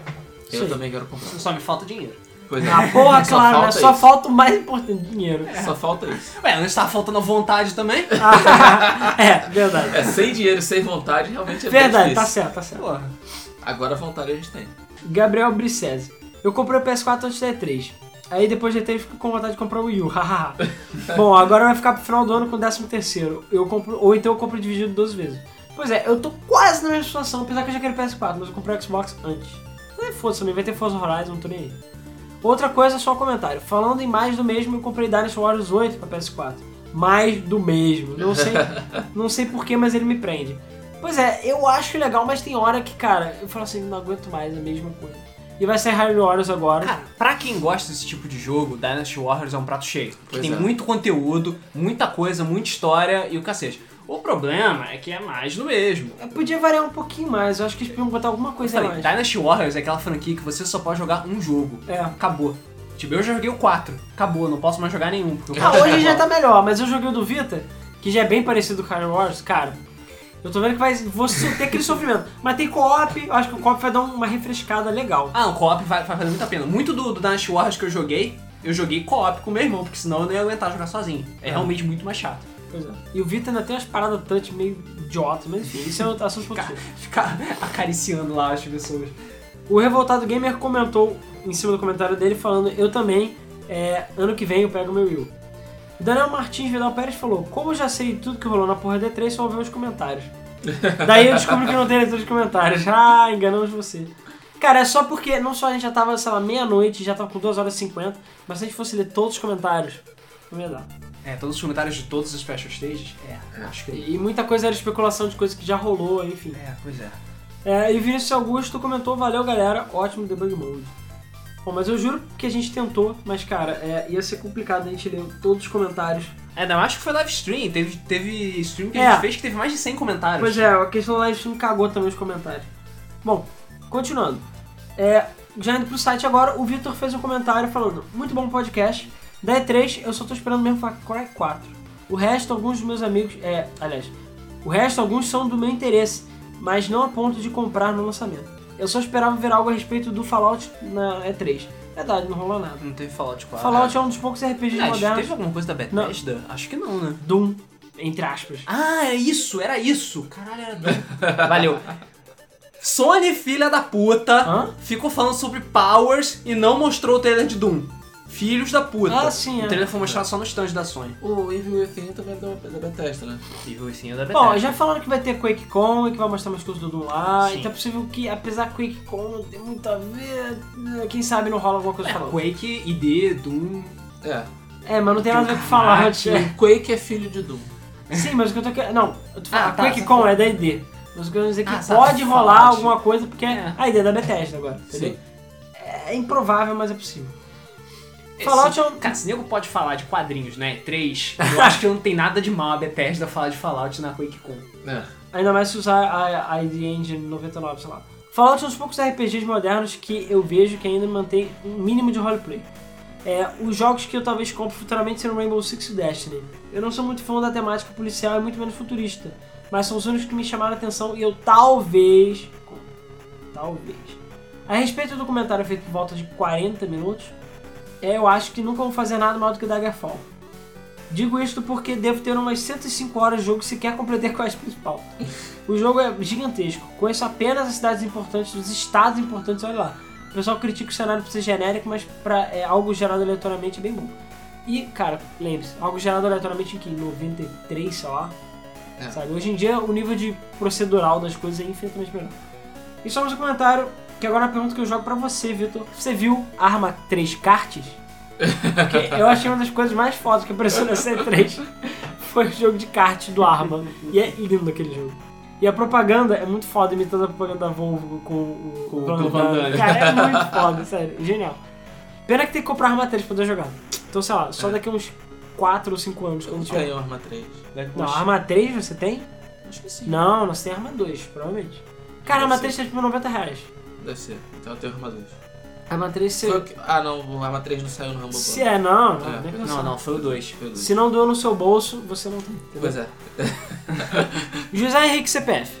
Isso Eu aí. também quero comprar. Só me falta dinheiro. Pois é. Ah, porra, Só claro, né? falta Só isso. falta o mais importante, dinheiro. Só falta isso. Ué, antes tava faltando a vontade também. é, verdade. É, sem dinheiro, sem vontade, realmente é Verdade, tá certo, tá certo. Porra. Agora a vontade a gente tem. Gabriel Bricese. Eu comprei o PS4 antes da E3. Aí depois da E3 fico com vontade de comprar o Wii U, hahaha. Bom, agora vai ficar pro final do ano com o 13 terceiro. Eu compro, ou então eu compro dividido 12 vezes. Pois é, eu tô quase na mesma situação, apesar que eu já quero PS4, mas eu comprei o Xbox antes. Não foda-se, também vai ter Forza Horizon, não tô nem aí. Outra coisa, só um comentário. Falando em mais do mesmo, eu comprei Dynasty Warriors 8 pra PS4. Mais do mesmo. Não sei, não sei porquê, mas ele me prende. Pois é, eu acho legal, mas tem hora que, cara, eu falo assim, não aguento mais a mesma coisa. E vai ser Hyrule Warriors agora. Cara, pra quem gosta desse tipo de jogo, Dynasty Warriors é um prato cheio. Porque Pois tem é. muito conteúdo, muita coisa, muita história e o cacete. O problema é que é mais do mesmo. Eu podia variar um pouquinho mais, eu acho que eles podiam botar alguma Eu coisa a falei, mais. Dynasty Warriors é aquela franquia que você só pode jogar um jogo. É. Acabou. Tipo, eu já joguei o 4. Acabou, não posso mais jogar nenhum. Porque Ah, 4 hoje já tá melhor, mas eu joguei o do Vita, que já é bem parecido com o Hyrule Warriors, cara. Eu tô vendo que vai vou ter aquele sofrimento. Mas tem co-op, eu acho que o co-op vai dar uma refrescada legal. Ah, o co-op vai, vai fazer muita pena. Muito do, do Dynasty Warriors que eu joguei eu joguei co-op com meu irmão, porque senão eu não ia aguentar jogar sozinho. É, realmente muito mais chato. Pois é. E o Vitor ainda tem umas paradas touch meio idiotas, mas enfim, isso é um assunto para Ficar, ficar acariciando lá as pessoas. O Revoltado Gamer comentou em cima do comentário dele falando: Eu também, é, ano que vem eu pego meu Will. Daniel Martins Vidal Pérez falou: Como eu já sei tudo que rolou na porra D3, só vou ver os comentários. Daí eu descobri que não tem leitura de comentários. Ah, enganamos você. Cara, é só porque não só a gente já tava, sei lá, meia-noite, já tava com 2 horas e 50, mas se a gente fosse ler todos os comentários, não ia dar. É, todos os comentários de todos os special stages? É, acho que. E muita coisa era especulação de coisa que já rolou, enfim. É, pois é. É, e Vinícius Augusto comentou, valeu galera, ótimo debug mode. Bom, mas eu juro que a gente tentou, mas cara, é, ia ser complicado a gente ler todos os comentários. É, não, acho que foi live stream. Teve, teve stream que É. a gente fez que teve mais de 100 comentários. Pois é, a questão do live stream cagou também os comentários. Bom, continuando. É, já indo pro site agora, o Vitor fez um comentário falando: Muito bom podcast. Da E3, eu só tô esperando mesmo Far Cry 4. O resto, alguns dos meus amigos. É, aliás, o resto, alguns são do meu interesse, mas não a ponto de comprar no lançamento. Eu só esperava ver algo a respeito do Fallout na E3. Verdade, não rolou nada. Não teve Fallout 4. Fallout é um dos poucos RPGs Ah, modernos. teve alguma coisa da Bethesda? Acho que não, né? Doom, entre aspas. Ah, é isso, era isso. Caralho, era Doom. Valeu. Sony, filha da puta, Hã? ficou falando sobre Powers e não mostrou o trailer de Doom. Filhos da puta. Ah, sim, é. O trailer foi mostrado só no stand da Sony. O Evil Within também é da, da Bethesda, né? Evil Within é da Bethesda. Bom, já falaram que vai ter QuakeCon e que vai mostrar mais coisas do Doom lá. Sim. Então é possível que, apesar que QuakeCon não tem muito a ver, quem sabe não rola alguma coisa É, falando. Quake, ID, Doom... É. É, mas não tem nada a ver com Fallout. O Quake é filho de Doom. Sim, mas o que eu tô querendo... Não, eu tô falando, Ah, a tá, QuakeCon você é da ID. Mas o que eu quero dizer é que Ah, sabe, pode rolar alguma coisa, porque É. a ID é da Bethesda agora, entendeu? Sim. É improvável, mas é possível. Fallout é um... Cara, se nego pode falar de quadrinhos, né? 3, eu acho que não tem nada de mal a Bethesda falar de Fallout na QuakeCon. É. Ainda mais se usar a, a ID Engine 99, sei lá. Fallout é um dos poucos RPGs modernos que eu vejo que ainda mantém um mínimo de roleplay. É, os jogos que eu talvez compre futuramente serão Rainbow Six e Destiny. Eu não sou muito fã da temática policial e muito menos futurista, mas são os únicos que me chamaram a atenção e eu talvez. compre. Talvez. A respeito do comentário feito por volta de 40 minutos, é, eu acho que nunca vão fazer nada mal do que Daggerfall. Digo isto porque devo ter umas 105 horas de jogo sequer completei a quest principal. O jogo é gigantesco. Conheço apenas as cidades importantes, os estados importantes, olha lá. O pessoal critica o cenário por ser genérico, mas pra é, algo gerado aleatoriamente é bem bom. E, cara, lembre-se, algo gerado aleatoriamente em que? 93, sei lá. É. Sabe? Hoje em dia o nível de procedural das coisas é infinitamente melhor. E só mais um comentário, que agora é uma pergunta que eu jogo pra você, Vitor. Você viu Arma 3 Cartes? Porque eu achei uma das coisas mais fodas que apareceu na C3 foi o jogo de kart do Arma. E é lindo aquele jogo. E a propaganda é muito foda, imitando a propaganda da Volvo com o, Com o Van Damme. Cara, é muito foda, sério. Genial. Pena que tem que comprar Arma 3 pra poder jogar. Então, sei lá, só É. daqui uns 4 ou 5 anos. Eu não tiver... tenho Arma 3. Não, Arma 3 você tem? Acho que sim. Não, você tem Arma 2, provavelmente. Cara, Arma Deve 3 tá tipo 90 reais. Deve ser. Então eu tenho Arma 2. Arma 3 Foi você... o que- Ah, não. O Arma 3 não saiu no Rumble Se é, não, não, É. nem Não, não, foi o 2. Foi o dois. Se não doeu no seu bolso, você não tem. entendeu? Pois é. José Henrique CPF.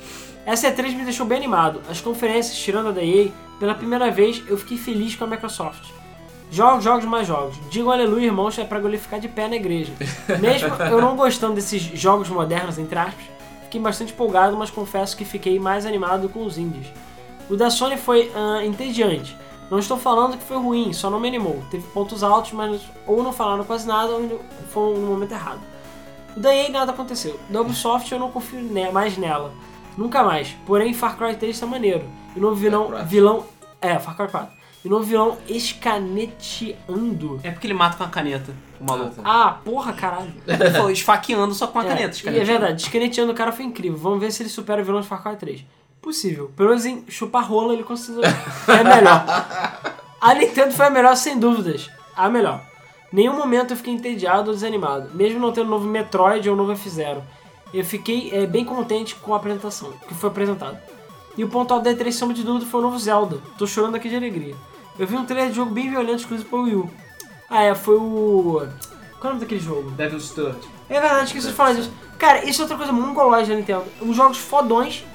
Essa E3 me deixou bem animado. As conferências, tirando a da EA, pela primeira vez eu fiquei feliz com a Microsoft. Jogos, jogos, mais jogos. Digo aleluia, irmãos, é pra goleiro ficar de pé na igreja. Mesmo eu não gostando desses jogos modernos, entre aspas, fiquei bastante empolgado, mas confesso que fiquei mais animado com os indies. O da Sony foi ah, entediante. Não estou falando que foi ruim, só não me animou. Teve pontos altos, mas ou não falaram quase nada ou foi no momento errado. O da EA nada aconteceu. Da Ubisoft eu não confio ne- mais nela. Nunca mais. Porém, Far Cry 3 tá maneiro. E o novo vilão. Vilão é, Far Cry 4. E o novo vilão escaneteando. É porque ele mata com a caneta, o maluco. Ah, tá. Porra, caralho. Ele falou esfaqueando só com a É, caneta. e é verdade, escaneteando o cara foi incrível. Vamos ver se ele supera o vilão de Far Cry 3. Possível. Pelo menos em chupar rola ele conseguiu. É melhor. A Nintendo foi a melhor, sem dúvidas. A melhor. Nenhum momento eu fiquei entediado ou desanimado. Mesmo não tendo novo Metroid ou novo F-Zero. Eu fiquei é, bem contente com a apresentação, que foi apresentado. E o ponto alto da E3, sombra de dúvida, foi o novo Zelda. Tô chorando aqui de alegria. Eu vi um trailer de jogo bem violento, exclusivo pro Wii U. Ah, é, foi o... Qual é o nome daquele jogo? Devil's Third. É verdade, esqueci de falar disso. Cara, isso é outra coisa mongolóide da Nintendo. Os jogos fodões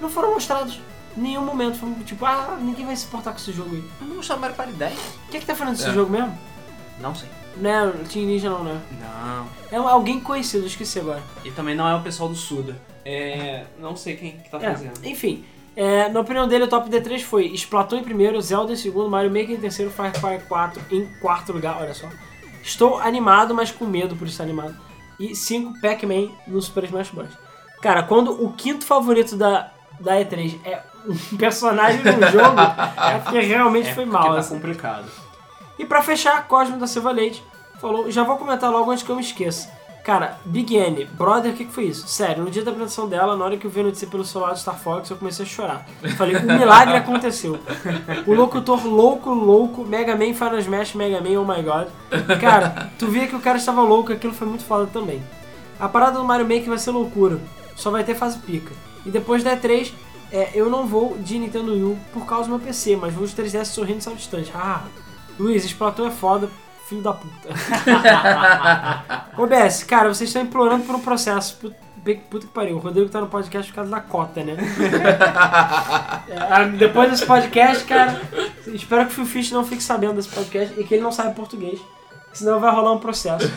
não foram mostrados em nenhum momento. Foi tipo, ah, ninguém vai se importar com esse jogo aí. Eu não Mario Party 10. O que é que tá falando desse É. jogo mesmo? Não sei. Né, o Team Ninja não, né? Não. É alguém conhecido, esqueci agora. E também não é o pessoal do Suda. É. Não sei quem que tá É, fazendo. enfim, é, na opinião dele, o top D3 foi Splatoon em primeiro, Zelda em segundo, Mario Maker em terceiro, Fire Fire 4 em quarto lugar, olha só. Estou animado, mas com medo por estar animado. E 5 Pac-Man no Super Smash Bros. Cara, quando o quinto favorito da, da E3 é um personagem no jogo, é porque realmente É foi mal. tá assim. complicado. E pra fechar, Cosme da Silva Leite falou, já vou comentar logo antes que eu me esqueça. Cara, Big N, brother, o que, que foi isso? Sério, no dia da apresentação dela, na hora que eu vi a notícia pelo celular do Star Fox, eu comecei a chorar. Eu falei, o milagre aconteceu. O locutor louco, louco, Mega Man, Final Smash, Mega Man, oh my god. Cara, tu via que o cara estava louco, aquilo foi muito foda também. A parada do Mario Maker vai ser loucura, só vai ter fase pica. E depois da E3, é, eu não vou de Nintendo Wii U por causa do meu PC, mas vou de 3DS sorrindo e distante. Ah, Luiz, Splatoon é foda, filho da puta. OBS, cara, vocês estão implorando por um processo. Put- Puta que pariu, o Rodrigo tá no podcast por causa da cota, né? É, depois desse podcast, cara, espero que o Phil Fish não fique sabendo desse podcast e que ele não saiba português, senão vai rolar um processo.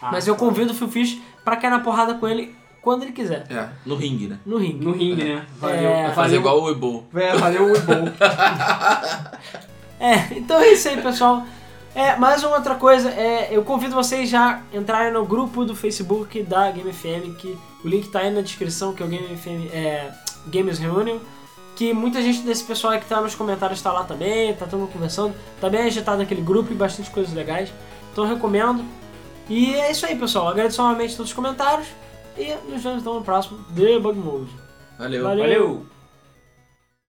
Mas eu convido o Phil Fish pra cair na porrada com ele quando ele quiser, É, no ringue, né? no ringue. No ringue, né? Valeu. É, Fazer valeu, igual o Weibo. É, valeu o bom. É, então é isso aí, pessoal. É, mais uma outra coisa, é, eu convido vocês já a entrarem no grupo do Facebook da Game FM, que o link tá aí na descrição, que é o Game FM é, Games Reunion. Que muita gente desse pessoal aí que tá nos comentários tá lá também, tá todo mundo conversando. Tá bem agitado naquele grupo e bastante coisas legais. Então eu recomendo. E é isso aí, pessoal. Agradeço novamente todos os comentários. E nos vemos então no próximo Debug Mode. Valeu. Valeu. Valeu.